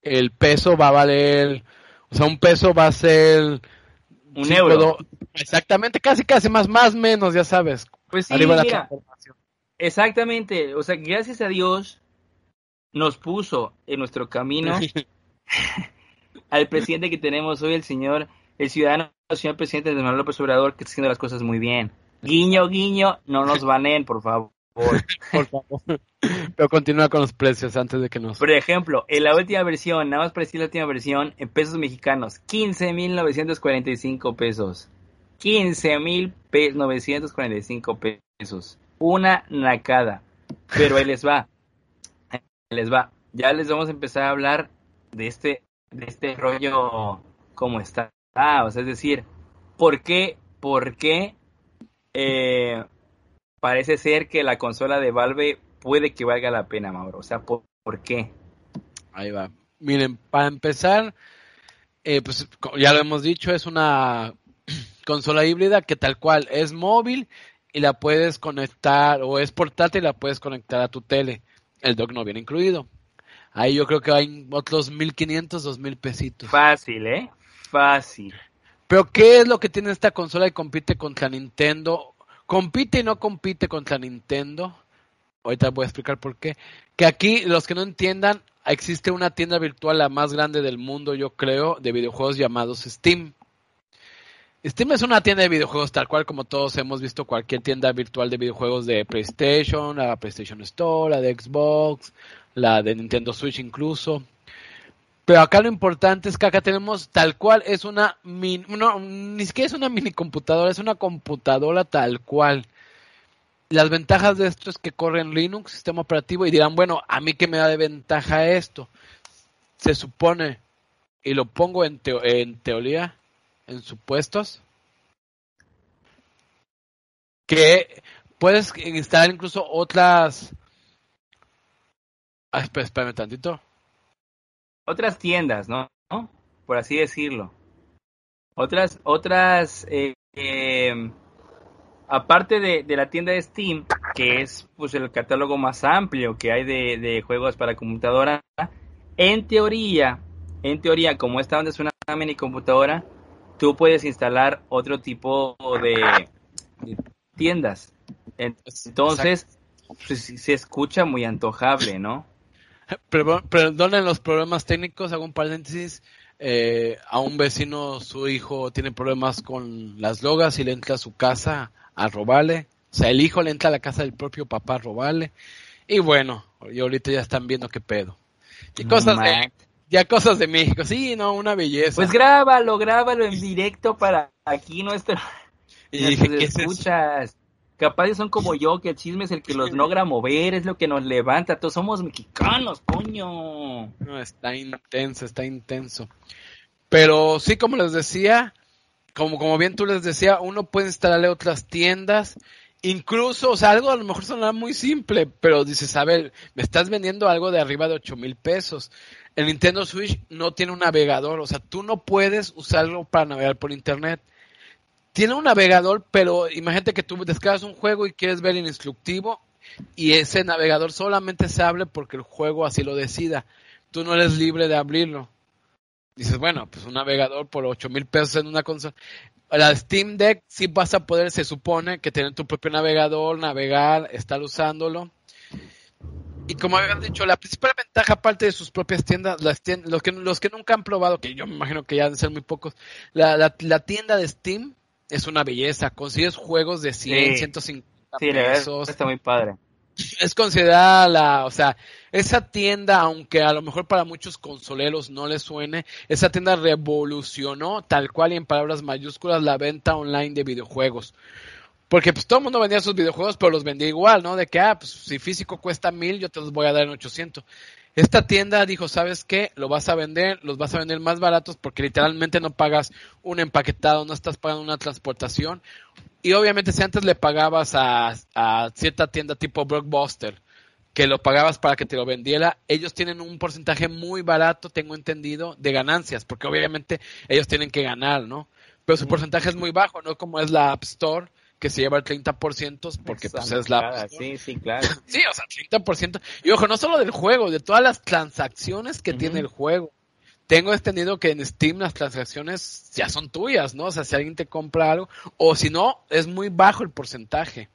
el peso va a valer, o sea, un peso va a ser un euro. exactamente, casi casi más más menos, ya sabes. Pues sí, mira, exactamente, o sea, gracias a Dios nos puso en nuestro camino al presidente que tenemos hoy, el señor, el ciudadano, el señor presidente de Manuel López Obrador, que está haciendo las cosas muy bien. Guiño, guiño, no nos banen, por favor. Por favor. Pero continúa con los precios antes de que nos... Por ejemplo, en la última versión, nada más para decir la última versión, en pesos mexicanos, 15.945 pesos. 15.945 pesos. Una nacada. Pero ahí les va. Ahí les va. Ya les vamos a empezar a hablar de este, de este rollo como está. o sea, es decir, ¿por qué, por qué eh, parece ser que la consola de Valve puede que valga la pena, Mauro? O sea, ¿por, qué? Ahí va. Miren, para empezar, eh, pues ya lo hemos dicho, es una consola híbrida que tal cual es móvil y la puedes conectar, o es portátil y la puedes conectar a tu tele. El dock no viene incluido. Ahí yo creo que hay otros 1500, 2000 pesitos. Fácil, ¿eh? Fácil. Pero ¿qué es lo que tiene esta consola y compite contra Nintendo? Compite y no compite contra Nintendo. Ahorita voy a explicar por qué. Que aquí, los que no entiendan, existe una tienda virtual la más grande del mundo, yo creo, de videojuegos llamados Steam. Steam es una tienda de videojuegos tal cual como todos hemos visto cualquier tienda virtual de videojuegos de PlayStation, la PlayStation Store, la de Xbox, la de Nintendo Switch incluso. Pero acá lo importante es que acá tenemos tal cual, es una mini, no, ni siquiera es una mini computadora, es una computadora tal cual. Las ventajas de esto es que corre en Linux, sistema operativo, y dirán, bueno, ¿a mí qué me da de ventaja esto? Se supone, y lo pongo en, en teoría, en supuestos, que puedes instalar incluso otras Ah, espérame tantito. Otras tiendas, ¿no? Por así decirlo. Otras, otras, eh, em, aparte de, la tienda de Steam, que es pues el catálogo más amplio que hay de, juegos para computadora, en teoría, en teoría, como esta onda es una mini computadora, tú puedes instalar otro tipo de, tiendas. Entonces, pues, se escucha muy antojable, ¿no? Perdonen los problemas técnicos, hago un paréntesis. Eh, a un vecino, su hijo tiene problemas con las drogas y le entra a su casa a robarle. O sea, el hijo le entra a la casa del propio papá a robarle. Y bueno, y ahorita ya están viendo qué pedo. Y cosas de, ya cosas de México. Sí, no, una belleza. Pues grábalo, grábalo en directo para aquí nuestro. Y dije, ¿qué escuchas? Capaz son como yo, que el chisme es el que los logra mover, es lo que nos levanta. Todos somos mexicanos, coño. No, está intenso, está intenso. Pero sí, como les decía, como, como bien tú les decía, uno puede instalarle otras tiendas. Incluso, o sea, algo a lo mejor suena muy simple, pero dices, a ver, me estás vendiendo algo de arriba de 8 mil pesos. El Nintendo Switch no tiene un navegador, o sea, tú no puedes usarlo para navegar por internet tiene un navegador, pero imagínate que tú descargas un juego y quieres ver el instructivo y ese navegador solamente se abre porque el juego así lo decida. Tú no eres libre de abrirlo. Dices, bueno, pues un navegador por ocho mil pesos en una consola. La Steam Deck sí vas a poder, se supone, que tener tu propio navegador, navegar, estar usándolo. Y como habían dicho, la principal ventaja, aparte de sus propias tiendas, las los, que, los que nunca han probado, que yo me imagino que ya deben ser muy pocos, la, la tienda de Steam es una belleza. Consigues juegos de 100, 150 pesos. está muy padre. Es considerada la, o sea, esa tienda, aunque a lo mejor para muchos consoleros no les suene, esa tienda revolucionó tal cual y en palabras mayúsculas la venta online de videojuegos. Porque pues todo el mundo vendía sus videojuegos, pero los vendía igual, ¿no? De que, ah, pues si físico cuesta mil, yo te los voy a dar en 800. Esta tienda dijo, ¿sabes qué? Lo vas a vender, los vas a vender más baratos porque literalmente no pagas un empaquetado, no estás pagando una transportación. Y obviamente si antes le pagabas a, a cierta tienda tipo Blockbuster, que lo pagabas para que te lo vendiera, ellos tienen un porcentaje muy barato, tengo entendido, de ganancias, porque obviamente ellos tienen que ganar, ¿no? Pero su porcentaje es muy bajo, no como es la App Store, que se lleva el 30% porque pues es la... Sí, sí, claro. Sí, o sea, 30%. Y ojo, no solo del juego, de todas las transacciones que tiene el juego. Tengo entendido que en Steam las transacciones ya son tuyas, ¿no? O sea, si alguien te compra algo, o si no, es muy bajo el porcentaje.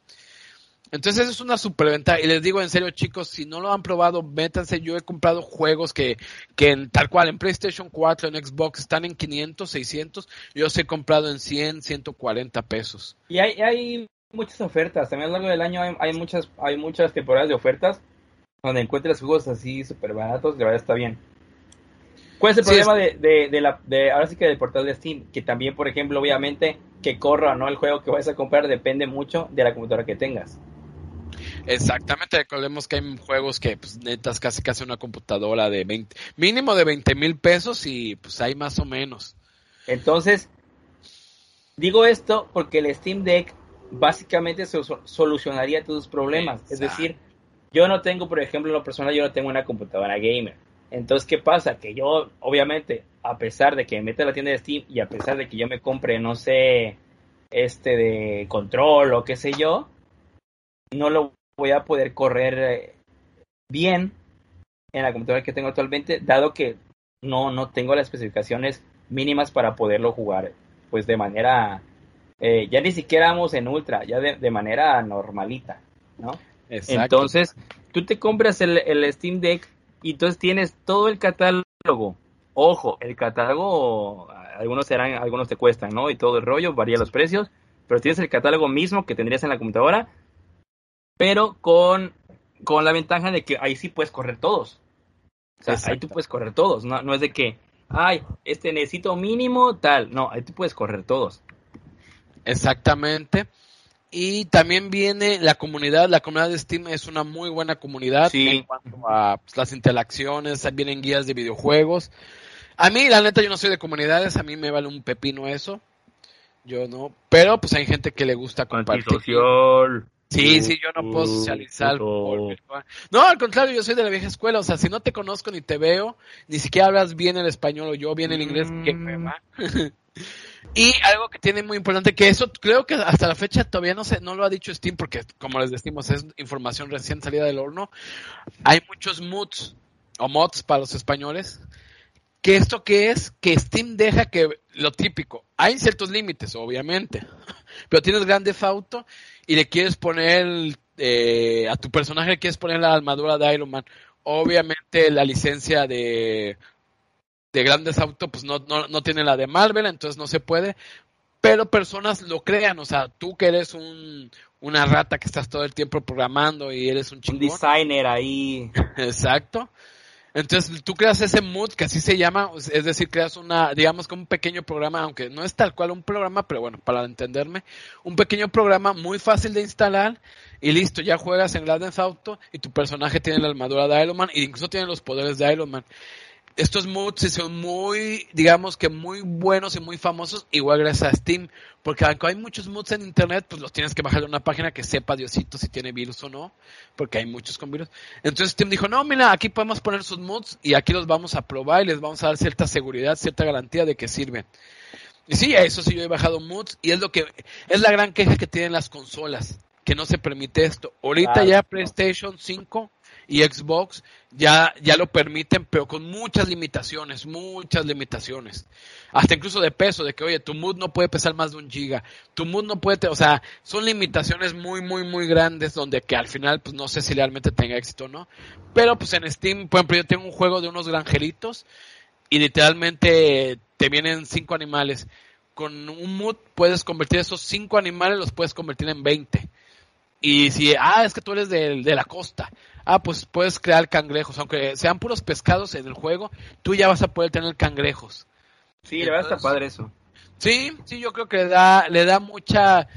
Entonces es una superventa y les digo en serio chicos, si no lo han probado, métanse, yo he comprado juegos que, que en, tal cual en PlayStation 4, en Xbox están en 500, 600, yo os he comprado en 100, 140 pesos. Y hay, hay muchas ofertas, también a lo largo del año hay, hay muchas hay muchas temporadas de ofertas donde encuentras juegos así súper baratos, de verdad está bien. ¿Cuál es el Sí, problema es- de, de, de la, de, ahora sí que del portal de Steam? Que también, por ejemplo, obviamente, que corra o no el juego que vayas a comprar depende mucho de la computadora que tengas. Exactamente, recordemos que hay juegos que pues netas casi casi una computadora de 20, mínimo de 20 mil pesos y pues hay más o menos. Entonces, digo esto porque el Steam Deck básicamente so- so- solucionaría todos tus problemas. Es decir, yo no tengo, por ejemplo, en lo personal, yo no tengo una computadora gamer. Entonces, ¿qué pasa? Que yo, obviamente, a pesar de que me meta a la tienda de Steam y a pesar de que yo me compre, no sé, este de control o qué sé yo, no lo voy a poder correr eh, bien en la computadora que tengo actualmente, dado que no, no tengo las especificaciones mínimas para poderlo jugar, pues de manera, eh, ya ni siquiera vamos en ultra, ya de, de manera normalita, ¿no? Exacto. Entonces, tú te compras el, el Steam Deck y entonces tienes todo el catálogo. Ojo, el catálogo, algunos serán, algunos te cuestan, ¿no? Y todo el rollo, varía los precios, pero tienes el catálogo mismo que tendrías en la computadora, pero con, con la ventaja de que ahí sí puedes correr todos. O sea, ahí tú puedes correr todos, no, no es de que, ay, este necesito mínimo tal, no, ahí tú puedes correr todos. Exactamente. Y también viene la comunidad, la comunidad de Steam es una muy buena comunidad Sí. en cuanto a pues, las interacciones, vienen guías de videojuegos. A mí, la neta, yo no soy de comunidades, a mí me vale un pepino eso. Yo no, pero pues hay gente que le gusta compartir. Antisocial. Sí, sí, yo no puedo socializar por virtual. No, al contrario, yo soy de la vieja escuela, o sea, si no te conozco ni te veo, ni siquiera hablas bien el español o yo bien el inglés, Mm. y algo que tiene muy importante, que eso creo que hasta la fecha todavía no se, no lo ha dicho Steam, porque como les decimos, es información recién salida del horno. Hay muchos moods o mods para los españoles. Que esto que es que Steam deja que lo típico, hay ciertos límites, obviamente, pero tienes grande auto y le quieres poner eh, a tu personaje le quieres poner la armadura de Iron Man. Obviamente la licencia de de grandes auto pues no, no, no tiene la de Marvel, entonces no se puede. Pero personas lo crean, o sea, tú que eres un, una rata que estás todo el tiempo programando y eres un Un chingón. designer ahí. Exacto. Entonces tú creas ese mood que así se llama, es decir, creas una, digamos que un pequeño programa, aunque no es tal cual un programa, pero bueno, para entenderme, un pequeño programa muy fácil de instalar y listo, ya juegas en Grand Auto y tu personaje tiene la armadura de Iron Man e incluso tiene los poderes de Iron Man. Estos moods sí son muy, digamos que muy buenos y muy famosos, igual gracias a Steam, porque aunque hay muchos moods en internet, pues los tienes que bajar de una página que sepa Diosito si tiene virus o no, porque hay muchos con virus. Entonces Steam dijo, no, mira, aquí podemos poner sus moods y aquí los vamos a probar y les vamos a dar cierta seguridad, cierta garantía de que sirven. Y sí, a eso sí yo he bajado moods y es lo que, es la gran queja que tienen las consolas, que no se permite esto. Ahorita Claro. ya PlayStation 5 y Xbox ya, ya lo permiten, pero con muchas limitaciones, muchas limitaciones. Hasta incluso de peso, de que, oye, tu mood no puede pesar más de un giga, tu mood no puede, o sea, son limitaciones muy, muy, muy grandes donde que al final, pues no sé si realmente tenga éxito o no. Pero pues en Steam, por ejemplo, yo tengo un juego de unos granjeritos y literalmente te vienen cinco animales. Con un mood puedes convertir esos cinco animales, los puedes convertir en 20. Y si, ah, es que tú eres de la costa. Ah, pues puedes crear cangrejos. Aunque sean puros pescados en el juego, tú ya vas a poder tener cangrejos. Sí, la verdad está padre eso. Sí, sí, yo creo que le da, le da mucha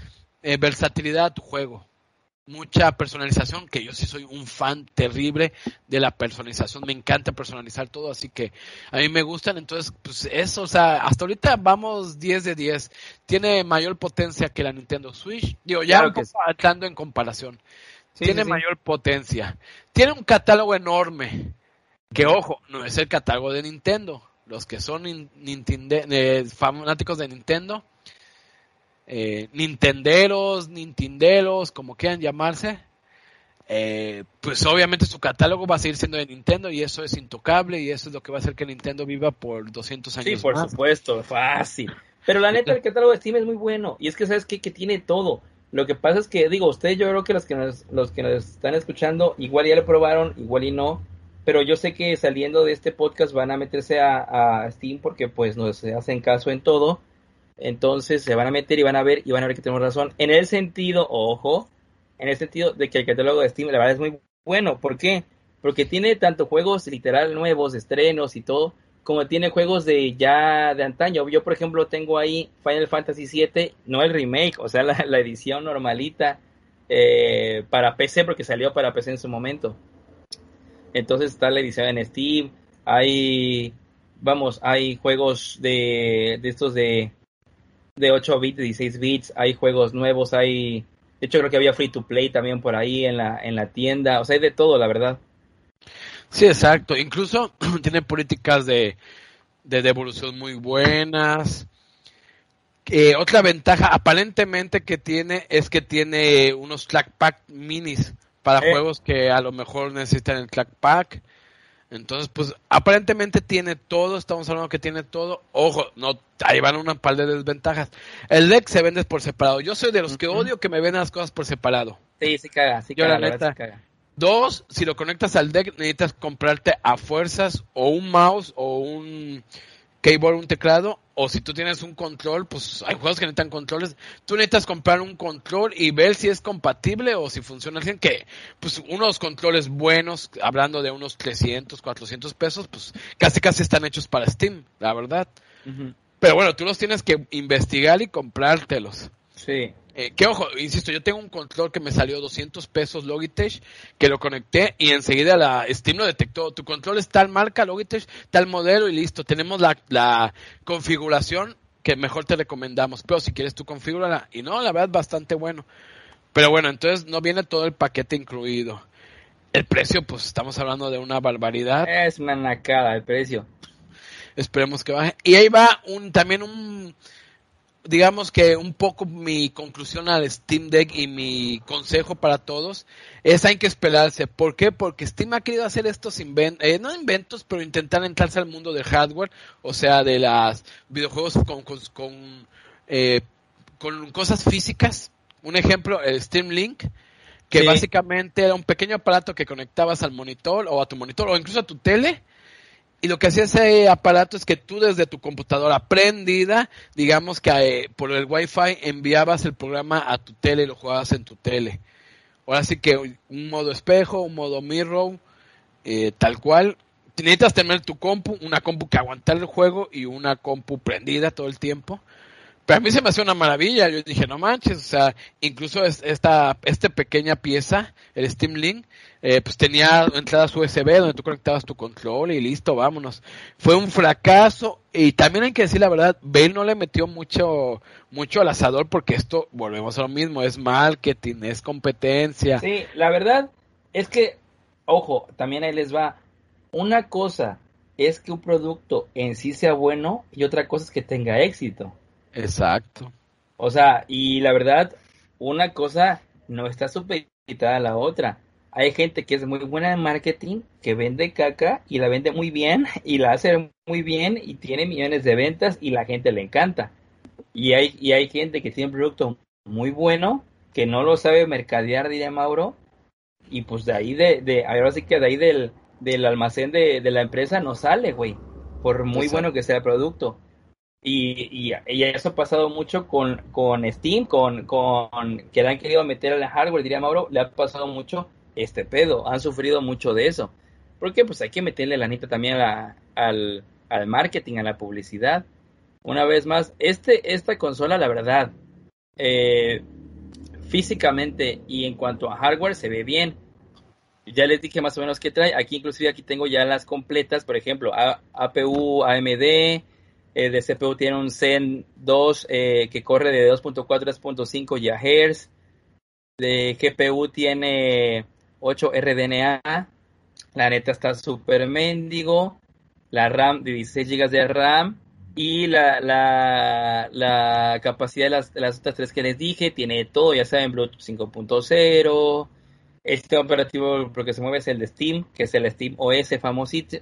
eh, versatilidad a tu juego. Mucha personalización, que yo sí soy un fan terrible de la personalización. Me encanta personalizar todo, así que a mí me gustan. Entonces, pues eso, o sea, hasta ahorita vamos 10 de 10. Tiene mayor potencia que la Nintendo Switch. Digo, ya Claro un poco en comparación. Sí, Tiene sí, sí. mayor potencia. Tiene un catálogo enorme. Que ojo, no es el catálogo de Nintendo. Los que son eh, fanáticos de Nintendo, eh, Nintenderos, Nintinderos, como quieran llamarse, eh, pues obviamente su catálogo va a seguir siendo de Nintendo y eso es intocable y eso es lo que va a hacer que Nintendo viva por 200 años Sí, por más. supuesto, fácil. Pero la neta, el catálogo de Steam es muy bueno. Y es que, ¿sabes qué? Que tiene todo. Lo que pasa es que, digo, ustedes yo creo que los que nos, los que están escuchando, igual ya lo probaron, igual y no, pero yo sé que saliendo de este podcast van a meterse a, a Steam porque pues nos hacen caso en todo. Entonces se van a meter y van a ver y van a ver que tenemos razón. En el sentido, ojo, en el sentido de que el catálogo de Steam la verdad es muy bueno. ¿Por qué? Porque tiene tanto juegos literal nuevos, estrenos y todo, como tiene juegos de ya de antaño. Yo, por ejemplo, tengo ahí Final Fantasy VII, no el remake, o sea, la, edición normalita eh, para PC, porque salió para PC en su momento. Entonces está la edición en Steam, hay, vamos, hay juegos de, de estos de, de 8 bits, 16 bits, hay juegos nuevos, hay, de hecho creo que había free to play también por ahí en la, en la tienda, o sea, hay de todo, la verdad. Sí, exacto. Incluso tiene políticas de, devolución muy buenas. Eh, otra ventaja aparentemente que tiene es que tiene unos track pack minis para eh. juegos que a lo mejor necesitan el track pack. Entonces, pues aparentemente tiene todo, estamos hablando que tiene todo. Ojo, no, ahí van una par de desventajas. El deck se vende por separado. Yo soy de los que odio que me venden las cosas por separado. Sí, sí caga, sí Yo la neta, caga. Dos, si lo conectas al deck, necesitas comprarte a fuerzas o un mouse o un keyboard, un teclado, o si tú tienes un control, pues hay juegos que necesitan controles, tú necesitas comprar un control y ver si es compatible o si funciona bien, que pues unos controles buenos, hablando de unos 300, 400 pesos, pues casi casi están hechos para Steam, la verdad. Pero bueno, tú los tienes que investigar y comprártelos. Sí. Eh, que ojo, insisto, yo tengo un control que me salió 200 pesos Logitech, que lo conecté y enseguida la Steam lo detectó. Tu control es tal marca Logitech, tal modelo y listo. Tenemos la, la configuración que mejor te recomendamos. Pero si quieres tú configúrala. Y no, la verdad es bastante bueno. Pero bueno, entonces no viene todo el paquete incluido. El precio, pues estamos hablando de una barbaridad. Es una nacada el precio. Esperemos que baje. Y ahí va un también un digamos que un poco mi conclusión al Steam Deck y mi consejo para todos es hay que esperarse. ¿Por qué? Porque Steam ha querido hacer estos inventos, eh, no inventos, pero intentar entrarse al mundo del hardware, o sea, de las videojuegos con, con, eh, con, cosas físicas. Un ejemplo, el Steam Link, que básicamente era un pequeño aparato que conectabas al monitor o a tu monitor o incluso a tu tele y lo que hacía ese aparato es que tú desde tu computadora prendida, digamos que eh, por el Wi-Fi enviabas el programa a tu tele y lo jugabas en tu tele. Ahora sí que un modo espejo, un modo mirror, eh, tal cual. Necesitas tener tu compu, una compu que aguantar el juego y una compu prendida todo el tiempo. Pero a mí se me hace una maravilla. Yo dije, no manches, o sea, incluso esta, esta pequeña pieza, el Steam Link, eh, pues tenía entradas USB donde tú conectabas tu control y listo, vámonos. Fue un fracaso y también hay que decir la verdad, Bale no le metió mucho, mucho al asador porque esto, volvemos a lo mismo, es marketing, es competencia. Sí, la verdad es que, ojo, también ahí les va. Una cosa es que un producto en sí sea bueno y otra cosa es que tenga éxito. Exacto. O sea, y la verdad, una cosa no está supeditada a la otra. Hay gente que es muy buena en marketing, que vende caca y la vende muy bien y la hace muy bien y tiene millones de ventas y la gente le encanta. Y hay, y hay gente que tiene un producto muy bueno, que no lo sabe mercadear, diría Mauro, y pues de ahí, de, de ahora sí que de ahí del, del almacén de, de la empresa no sale, güey, por muy bueno que sea el producto. Y, y, eso ha pasado mucho con, con Steam, con, con que le han querido meter al hardware, diría Mauro, le ha pasado mucho este pedo, han sufrido mucho de eso. Porque pues hay que meterle la nita también al, al marketing, a la publicidad. Una vez más, este, esta consola, la verdad, eh, físicamente y en cuanto a hardware se ve bien. Ya les dije más o menos qué trae. Aquí inclusive aquí tengo ya las completas, por ejemplo, APU, AMD, eh, de CPU tiene un Zen 2 eh, que corre de 2.4 a 3.5 GHz. De GPU tiene 8 RDNA. La neta está súper mendigo. La RAM de 16 GB de RAM. Y la, la, la capacidad de las, las, otras tres que les dije tiene todo, ya saben, Bluetooth 5.0. Este operativo porque se mueve es el de Steam, que es el Steam OS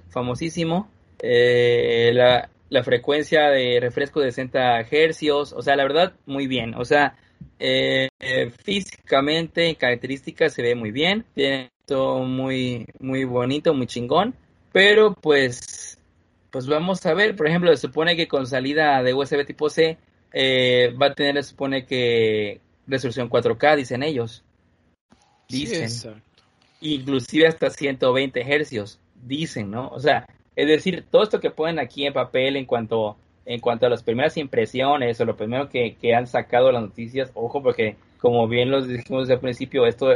famosísimo. Eh, la, la frecuencia de refresco de 60 hercios, o sea, la verdad, muy bien. O sea, Eh, físicamente, en características, se ve muy bien. Tiene todo muy, muy bonito, muy chingón. Pero pues, pues vamos a ver. Por ejemplo, se supone que con salida de USB tipo C eh, va a tener, se supone que resolución 4K, dicen ellos. Dicen. Inclusive hasta 120 hercios, dicen, ¿no? O sea, es decir, todo esto que ponen aquí en papel en cuanto en cuanto a las primeras impresiones o lo primero que, han sacado las noticias, ojo, porque como bien lo dijimos desde el principio, esto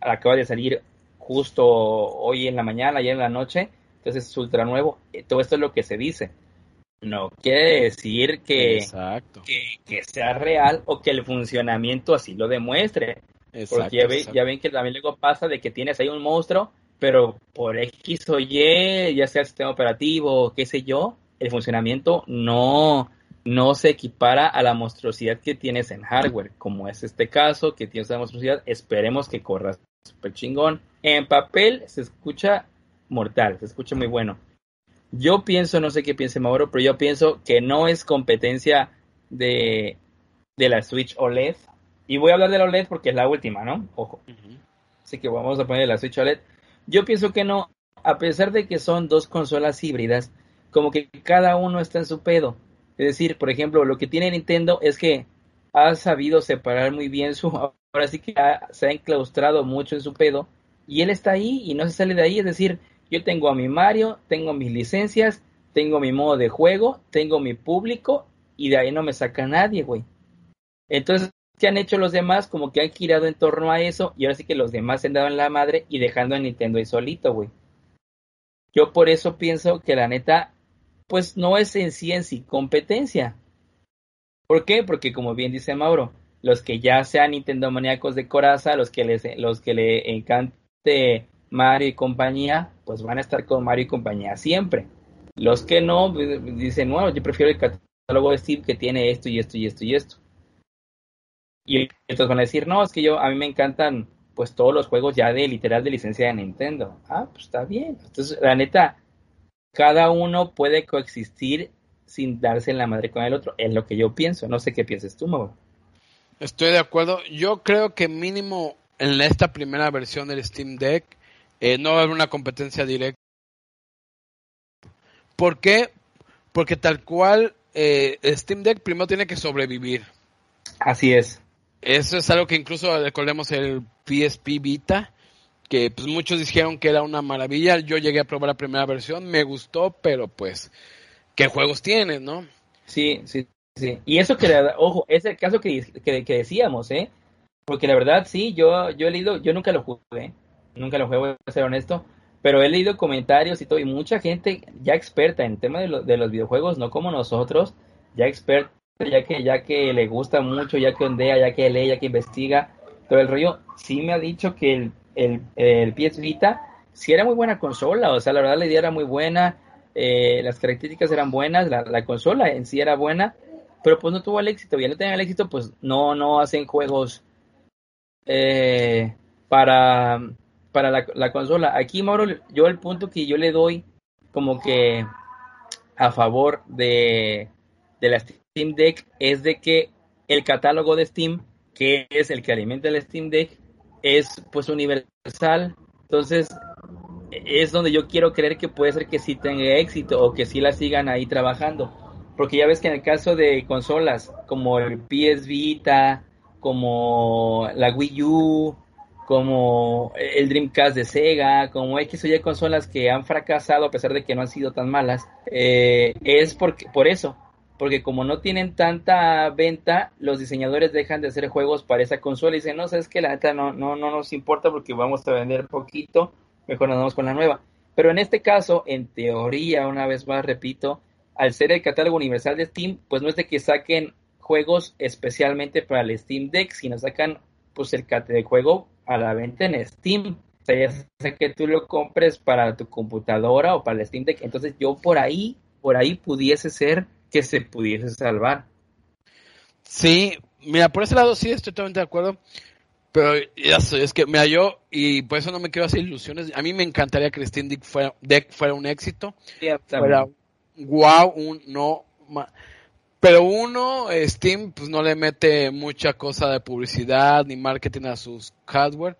acaba de salir justo hoy en la mañana, ayer en la noche, entonces es ultra nuevo. Eh, todo esto es lo que se dice. No quiere decir que, que, sea real o que el funcionamiento así lo demuestre. Porque ya, ya, ven que también luego pasa de que tienes ahí un monstruo, pero por X o Y, ya sea el sistema operativo, qué sé yo, el funcionamiento no, no se equipara a la monstruosidad que tienes en hardware, como es este caso, que tienes la monstruosidad, esperemos que corra super chingón. En papel se escucha mortal, se escucha muy bueno. Yo pienso, no sé qué piense Mauro, pero yo pienso que no es competencia de, de la Switch OLED. Y voy a hablar de la OLED porque es la última, ¿no? Ojo. Así que vamos a poner la Switch OLED. Yo pienso que no, a pesar de que son dos consolas híbridas, como que cada uno está en su pedo. Es decir, por ejemplo, lo que tiene Nintendo es que ha sabido separar muy bien su... Ahora sí que se ha enclaustrado mucho en su pedo y él está ahí y no se sale de ahí. Es decir, yo tengo a mi Mario, tengo mis licencias, tengo mi modo de juego, tengo mi público y de ahí no me saca nadie, güey. Entonces, ¿qué han hecho los demás? Como que han girado en torno a eso y ahora sí que los demás se han dado en la madre y dejando a Nintendo ahí solito, güey. Yo por eso pienso que la neta pues no es en sí en sí competencia. ¿Por qué? Porque como bien dice Mauro, los que ya sean Nintendo maníacos de coraza, los que les, los que le encante Mario y compañía, pues van a estar con Mario y compañía siempre. Los que no, pues, dicen, bueno, yo prefiero el catálogo de Steve que tiene esto y esto y esto y esto. Y entonces van a decir, no, es que yo, a mí me encantan pues todos los juegos ya de literal de licencia de Nintendo. Ah, pues está bien. Entonces, la neta, cada uno puede coexistir sin darse en la madre con el otro. Es lo que yo pienso. No sé qué piensas tú, Mauro. Estoy de acuerdo. Yo creo que mínimo en esta primera versión del Steam Deck eh, no va a haber una competencia directa. ¿Por qué? Porque tal cual eh, Steam Deck primero tiene que sobrevivir. Así es. Eso es algo que incluso recordemos el PSP Vita que pues muchos dijeron que era una maravilla. Yo llegué a probar la primera versión, me gustó, pero pues, ¿qué juegos tiene, no? Sí, sí, sí. Y eso que, ojo, es el caso que, que, decíamos, ¿eh? Porque la verdad, sí, yo, yo he leído, yo nunca lo jugué, nunca lo jugué, a ser honesto, pero he leído comentarios y todo, y mucha gente ya experta en tema de, de los videojuegos, no como nosotros, ya experta, ya que, ya que le gusta mucho, ya que ondea, ya que lee, ya que investiga, todo el rollo, sí me ha dicho que el el, el PS Vita si era muy buena consola, o sea, la verdad la idea era muy buena, eh, las características eran buenas, la, consola en sí era buena, pero pues no tuvo el éxito, y al no tener el éxito, pues no, no hacen juegos eh, para, para la, consola. Aquí, Mauro, yo el punto que yo le doy como que a favor de, de la Steam Deck es de que el catálogo de Steam, que es el que alimenta el Steam Deck, es pues universal. Entonces, es donde yo quiero creer que puede ser que sí tenga éxito o que sí la sigan ahí trabajando. Porque ya ves que en el caso de consolas como el PS Vita, como la Wii U, como el Dreamcast de Sega, como X o consolas que han fracasado a pesar de que no han sido tan malas, eh, es porque, por eso, porque como no tienen tanta venta, los diseñadores dejan de hacer juegos para esa consola y dicen, no, sabes que la neta no, no, no nos importa porque vamos a vender poquito, mejor nos vamos con la nueva. Pero en este caso, en teoría, una vez más repito, al ser el catálogo universal de Steam, pues no es de que saquen juegos especialmente para el Steam Deck, sino sacan pues el de juego a la venta en Steam. O sea, ya sea que tú lo compres para tu computadora o para el Steam Deck. Entonces yo por ahí, por ahí pudiese ser que se pudiese salvar. Sí, mira, por ese lado sí estoy totalmente de acuerdo. Pero es que, mira, yo, y por eso no me quiero hacer ilusiones. A mí me encantaría que el Steam Deck fuera, fuera un éxito. fuera wow, un no. Pero uno, Steam, pues no le mete mucha cosa de publicidad ni marketing a sus hardware.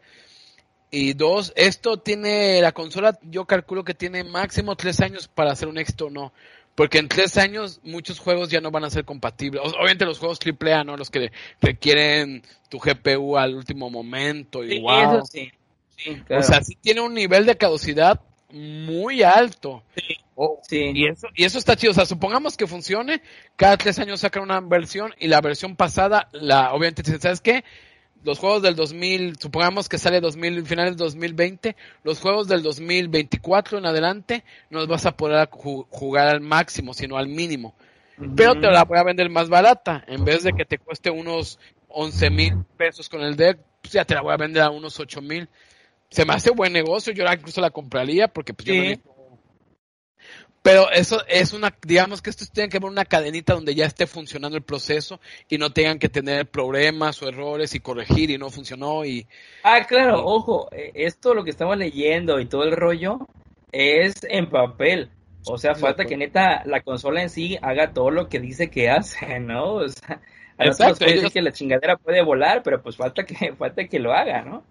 Y dos, esto tiene, la consola yo calculo que tiene máximo tres años para hacer un éxito o no. Porque en tres años muchos juegos ya no van a ser compatibles. Obviamente los juegos AAA, ¿no? Los que requieren tu GPU al último momento y wow. sí. O sea, sí tiene un nivel de caducidad muy alto. Sí. sí. Y, eso, y eso está chido. O sea, supongamos que funcione, cada tres años sacan una versión y la versión pasada, la obviamente, ¿sabes qué? Los juegos del 2000, supongamos que sale 2000, finales del 2020, los juegos del 2024 en adelante no los vas a poder jugar al máximo, sino al mínimo. Pero te la voy a vender más barata. En vez de que te cueste unos 11 mil pesos con el deck, pues ya te la voy a vender a unos 8 mil se me hace buen negocio, yo incluso la compraría porque pues, yo Pero eso es una, digamos que esto tiene que ver una cadenita donde ya esté funcionando el proceso y no tengan que tener problemas o errores y corregir y no funcionó y... Ah, claro, ojo, eh, esto lo que estamos leyendo y todo el rollo es en papel. O sea, falta que neta la consola en sí haga todo lo que dice que hace, ¿no? O sea, a nosotros puede que la chingadera puede volar, pero pues falta que, falta que lo haga, ¿no?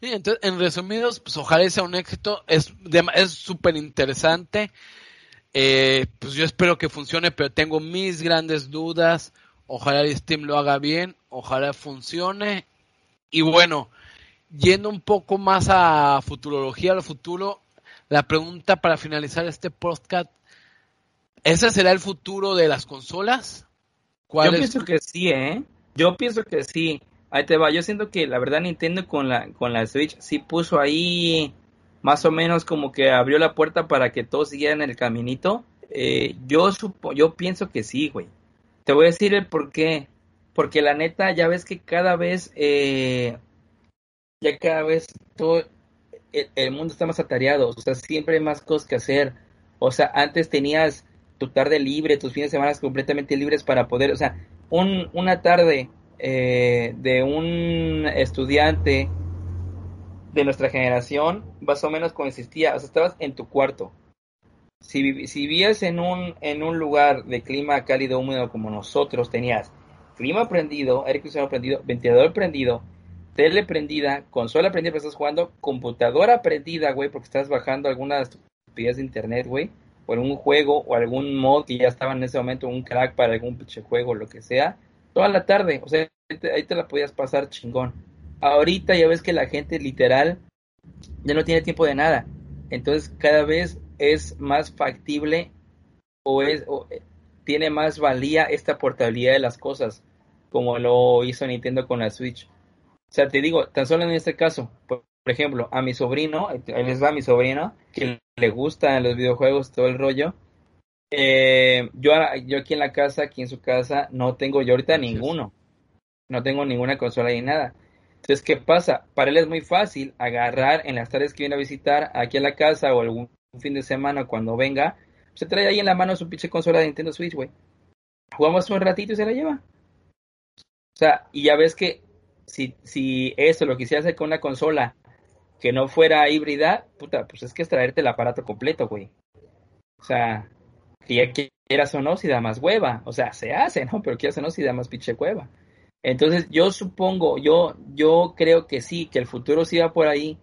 Sí, entonces, en resumidos, pues ojalá sea un éxito. Es es súper interesante. Eh, pues yo espero que funcione, pero tengo mis grandes dudas. Ojalá el Steam lo haga bien, ojalá funcione. Y bueno, yendo un poco más a futurología, al futuro, la pregunta para finalizar este podcast, ¿ese será el futuro de las consolas? ¿Cuál yo pienso que sí, ¿eh? Yo pienso que sí. Ahí te va, yo siento que la verdad Nintendo con la, con la Switch sí puso ahí más o menos como que abrió la puerta para que todos siguieran el caminito. Eh, yo, supo, yo pienso que sí, güey. Te voy a decir el por qué. Porque la neta, ya ves que cada vez, eh, ya cada vez todo el, mundo está más atareado. O sea, siempre hay más cosas que hacer. O sea, antes tenías tu tarde libre, tus fines de semana completamente libres para poder, o sea, un, una tarde eh, de un estudiante de nuestra generación, más o menos consistía, o sea, estabas en tu cuarto. Si, vivías en un, en un lugar de clima cálido, húmedo como nosotros, tenías clima prendido, aire acondicionado prendido, ventilador prendido, tele prendida, consola prendida porque estás jugando, computadora prendida, güey, porque estás bajando algunas estupidez de internet, güey, o algún juego o algún mod que ya estaba en ese momento, un crack para algún pinche juego, lo que sea toda la tarde, o sea, ahí te la podías pasar chingón. Ahorita ya ves que la gente literal ya no tiene tiempo de nada, entonces cada vez es más factible o es eh, tiene más valía esta portabilidad de las cosas, como lo hizo Nintendo con la Switch. O sea, te digo, tan solo en este caso, por, ejemplo, a mi sobrino, ahí les va a mi sobrino, que le gustan los videojuegos, todo el rollo, eh, yo, yo aquí en la casa, aquí en su casa, no tengo yo ahorita ninguno. No tengo ninguna consola ni nada. Entonces, ¿qué pasa? Para él es muy fácil agarrar en las tardes que viene a visitar aquí a la casa o algún fin de semana cuando venga, se trae ahí en la mano su pinche consola de Nintendo Switch, güey. Jugamos un ratito y se la lleva. O sea, y ya ves que si, si eso lo quisiera hacer con una consola que no fuera híbrida, puta, pues es que es traerte el aparato completo, güey. O sea, que ya quieras o no, si da más hueva. O sea, se hace, ¿no? Pero quieras o no, si da más pinche hueva. Entonces, yo supongo, yo, yo creo que sí, que el futuro sí va por ahí,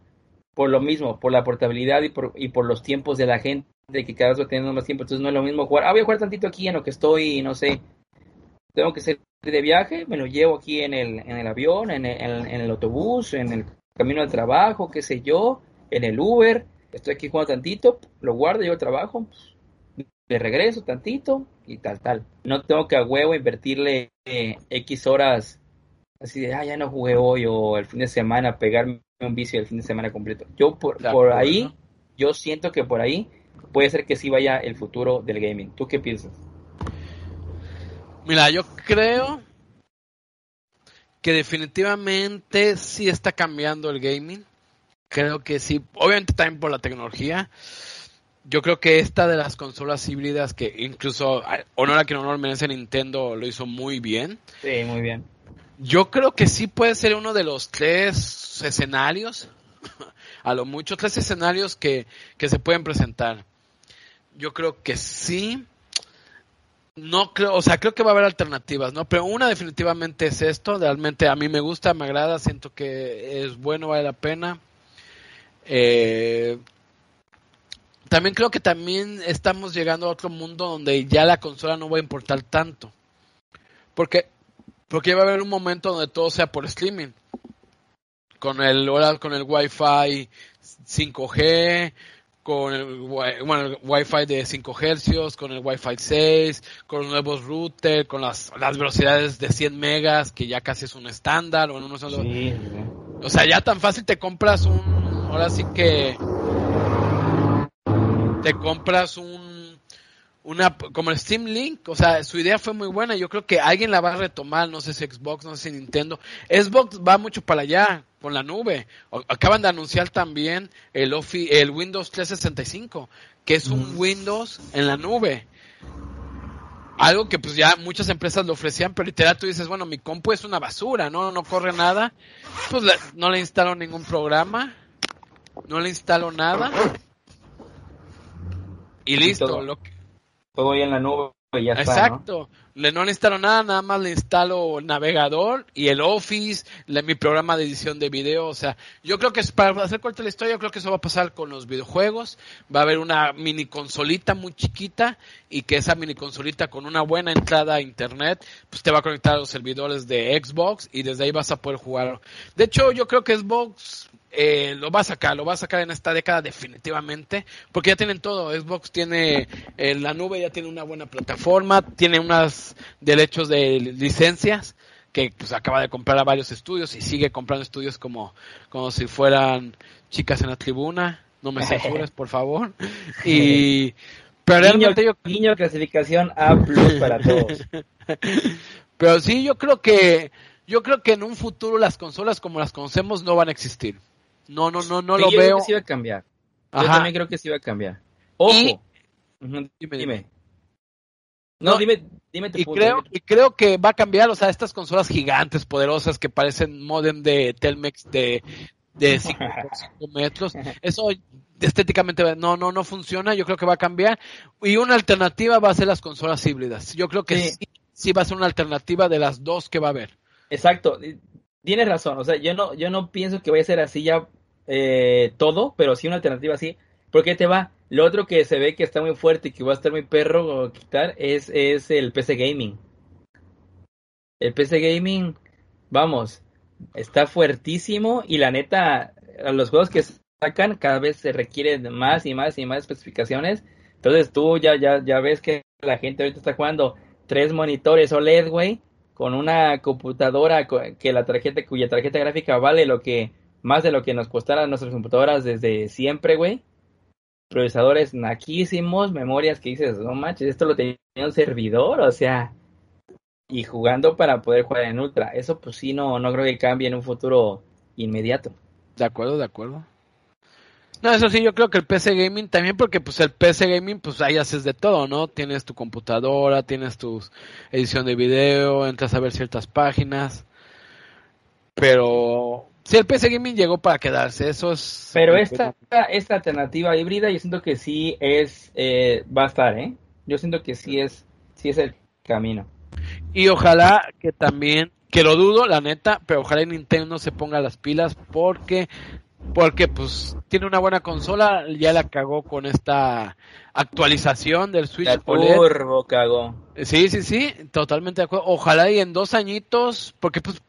por lo mismo, por la portabilidad y por, y por los tiempos de la gente, que cada vez va más tiempo. Entonces, no es lo mismo jugar, ah, voy a jugar tantito aquí en lo que estoy, no sé, tengo que ser de viaje, me lo llevo aquí en el, en el avión, en el, en el autobús, en el camino al trabajo, qué sé yo, en el Uber, estoy aquí jugando tantito, lo guardo, yo trabajo, pues, de regreso tantito y tal, tal. No tengo que a huevo invertirle eh, X horas así de, ah, ya no jugué hoy o el fin de semana, pegarme un vicio el fin de semana completo. Yo por, por ahí, yo siento que por ahí puede ser que sí vaya el futuro del gaming. ¿Tú qué piensas? Mira, yo creo que definitivamente sí está cambiando el gaming. Creo que sí, obviamente también por la tecnología yo creo que esta de las consolas híbridas que incluso honor a quien honor merece Nintendo lo hizo muy bien. Sí, muy bien. Yo creo que sí puede ser uno de los tres escenarios, a lo mucho tres escenarios que, que se pueden presentar. Yo creo que sí. No creo, o sea, creo que va a haber alternativas, ¿no? Pero una definitivamente es esto, realmente a mí me gusta, me agrada, siento que es bueno, vale la pena. Eh, también creo que también estamos llegando a otro mundo donde ya la consola no va a importar tanto. Porque, porque va a haber un momento donde todo sea por streaming. Con el, con el Wi-Fi 5G, con el, bueno, el Wi-Fi de 5 Hz, con el Wi-Fi 6, con los nuevos routers, con las, las velocidades de 100 megas, que ya casi es un estándar, o en sí, O sea, ya tan fácil te compras un, ahora sí que te compras un una como el Steam Link, o sea, su idea fue muy buena, yo creo que alguien la va a retomar, no sé si Xbox, no sé si Nintendo. Xbox va mucho para allá con la nube. acaban de anunciar también el el Windows 365, que es un Windows en la nube. Algo que pues ya muchas empresas lo ofrecían, pero literal tú dices, bueno, mi compu es una basura, no no corre nada. Pues no le instalo ningún programa, no le instalo nada y listo. Todo, lo todo ahí en la nube y ya Exacto. Le no le instalo nada, nada más le instalo el navegador y el Office, mi programa de edición de video. O sea, yo creo que es para hacer corta la historia, yo creo que eso va a pasar con los videojuegos. Va a haber una mini consolita muy chiquita y que esa mini consolita con una buena entrada a internet, pues te va a conectar a los servidores de Xbox y desde ahí vas a poder jugar. De hecho, yo creo que Xbox eh, lo va a sacar, lo va a sacar en esta década definitivamente, porque ya tienen todo. Xbox tiene eh, la nube, ya tiene una buena plataforma, tiene derechos de licencias que pues acaba de comprar a varios estudios y sigue comprando estudios como, como si fueran chicas en la tribuna. No me censures, por favor. Y pero realmente yo niño clasificación A plus para todos. Pero sí, yo creo que yo creo que en un futuro las consolas como las conocemos no van a existir. No, no, no, no lo yo veo. Creo que sí va a cambiar. Yo también creo que sí va a cambiar. Ojo. Dime, dime. No, dime, dime tu y creo y creo que va a cambiar, o sea, estas consolas gigantes, poderosas que parecen modem de Telmex de de 5 metros, eso estéticamente no no no funciona, yo creo que va a cambiar y una alternativa va a ser las consolas híbridas. Yo creo que sí, sí va a ser una alternativa de las dos que va a haber. Exacto, tienes razón, o sea, yo no, yo no pienso que vaya a ser así ya eh, todo, pero sí una alternativa así, porque te va. Lo otro que se ve que está muy fuerte y que va a estar muy perro quitar es, es el PC Gaming. El PC Gaming, vamos, está fuertísimo y la neta, los juegos que sacan cada vez se requieren más y más y más especificaciones. Entonces tú ya, ya, ya ves que la gente ahorita está jugando tres monitores OLED, güey, con una computadora que la tarjeta, cuya tarjeta gráfica vale lo que, más de lo que nos costaran nuestras computadoras desde siempre, güey. Procesadores naquísimos, memorias que dices, no manches, esto lo tenía un servidor, o sea, y jugando para poder jugar en ultra. Eso pues sí, no, no creo que cambie en un futuro inmediato. De acuerdo, de acuerdo. No, eso sí, yo creo que el PC Gaming también, porque pues el PC Gaming, pues ahí haces de todo, ¿no? Tienes tu computadora, tienes tu edición de video, entras a ver ciertas páginas. Pero si el PC Gaming llegó para quedarse, eso es... Pero esta, esta alternativa híbrida, yo siento que sí es, eh, va a estar, ¿eh? Yo siento que sí es, sí es el camino. Y ojalá que también, que lo dudo, la neta, pero ojalá Nintendo se ponga las pilas porque porque pues tiene una buena consola, ya la cagó con esta actualización del Switch la Turbo cagó. Sí, sí, sí, totalmente de acuerdo. Ojalá y en dos añitos, porque pues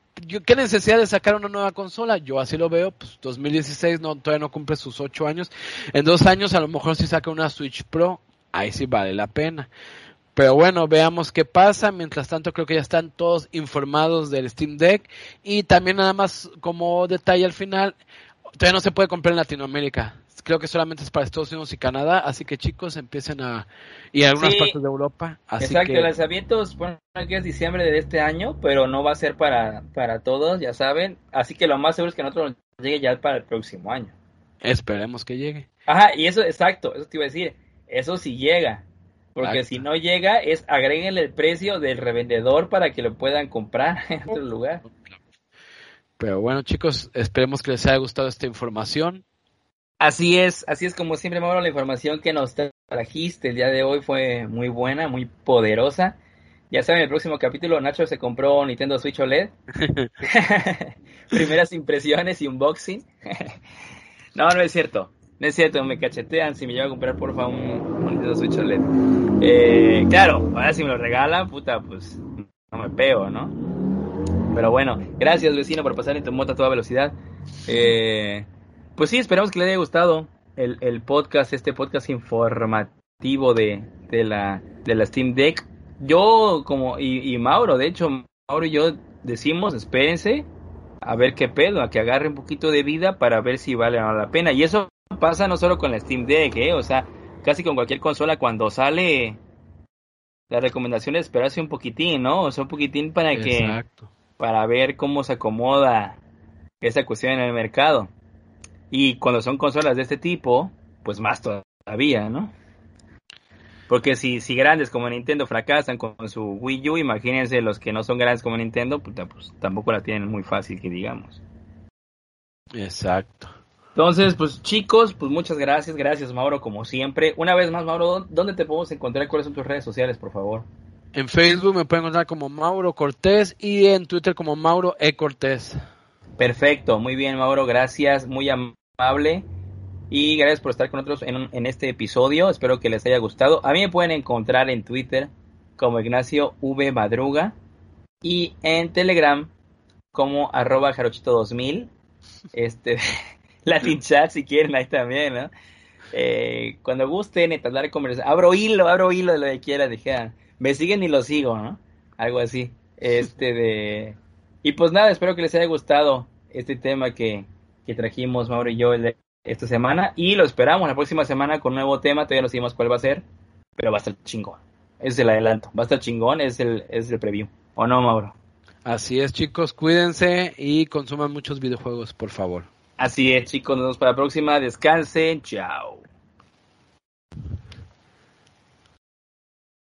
¿qué necesidad de sacar una nueva consola? Yo así lo veo, pues 2016 no, todavía no cumple sus ocho años. En dos años a lo mejor si saca una Switch Pro, ahí sí vale la pena. Pero bueno, veamos qué pasa. Mientras tanto, creo que ya están todos informados del Steam Deck. Y también nada más como detalle al final, todavía no se puede comprar en Latinoamérica. Creo que solamente es para Estados Unidos y Canadá, así que chicos empiecen a y algunas partes de Europa. exacto, el lanzamiento bueno que es diciembre de este año, pero no va a ser para para todos, ya saben. Así que lo más seguro es que nosotros llegue ya para el próximo año. Esperemos que llegue. Ajá, y eso exacto, eso te iba a decir. Eso sí llega. Porque si no llega, es agréguenle el precio del revendedor para que lo puedan comprar en otro lugar. Pero bueno, chicos, esperemos que les haya gustado esta información. Así es, así es como siempre, Mauro, la información que nos trajiste el día de hoy fue muy buena, muy poderosa. Ya saben, el próximo capítulo Nacho se compró Nintendo Switch OLED. Primeras impresiones y unboxing. no, no es cierto. No es cierto, me cachetean si me lleva a comprar por favor un, Nintendo Switch OLED. Eh, claro, ahora si me lo regalan, puta, pues no me pego, ¿no? Pero bueno, gracias vecino por pasar en tu moto a toda velocidad. Eh, pues sí, esperamos que le haya gustado el, el podcast, este podcast informativo de, de, la, de la Steam Deck. Yo como, y, y Mauro, de hecho, Mauro y yo decimos, espérense a ver qué pedo, a que agarre un poquito de vida para ver si vale o no la pena. Y eso pasa no solo con la Steam Deck, ¿eh? o sea, casi con cualquier consola cuando sale la recomendación es esperarse un poquitín, ¿no? O sea, un poquitín para que para ver cómo se acomoda esa cuestión en el mercado. Y cuando son consolas de este tipo, pues más todavía, ¿no? Porque si, si grandes como Nintendo fracasan con su Wii U, imagínense los que no son grandes como Nintendo, pues, pues tampoco la tienen muy fácil, que digamos. Exacto. Entonces, pues chicos, pues muchas gracias, gracias Mauro, como siempre. Una vez más, Mauro, ¿dónde te podemos encontrar? ¿Cuáles son tus redes sociales, por favor? En Facebook me pueden encontrar como Mauro Cortés y en Twitter como Mauro E. Cortés. Perfecto, muy bien Mauro, gracias, muy amable y gracias por estar con nosotros en, en este episodio, espero que les haya gustado. A mí me pueden encontrar en Twitter como Ignacio V. Madruga y en Telegram como arroba jarochito2000. Este, Latin Chat si quieren, ahí también, ¿no? Eh, cuando gusten entablar conversación, abro hilo, abro hilo de lo que quieran, dijeran, me siguen y lo sigo, ¿no? Algo así. Este de... Y pues nada, espero que les haya gustado este tema que, que trajimos Mauro y yo esta semana. Y lo esperamos la próxima semana con un nuevo tema, todavía no sabemos cuál va a ser, pero va a estar chingón. Es el adelanto, va a estar chingón, es el, es el preview. ¿O no, Mauro? Así es, chicos, cuídense y consuman muchos videojuegos, por favor. Así es, chicos, nos vemos para la próxima. Descansen, chao.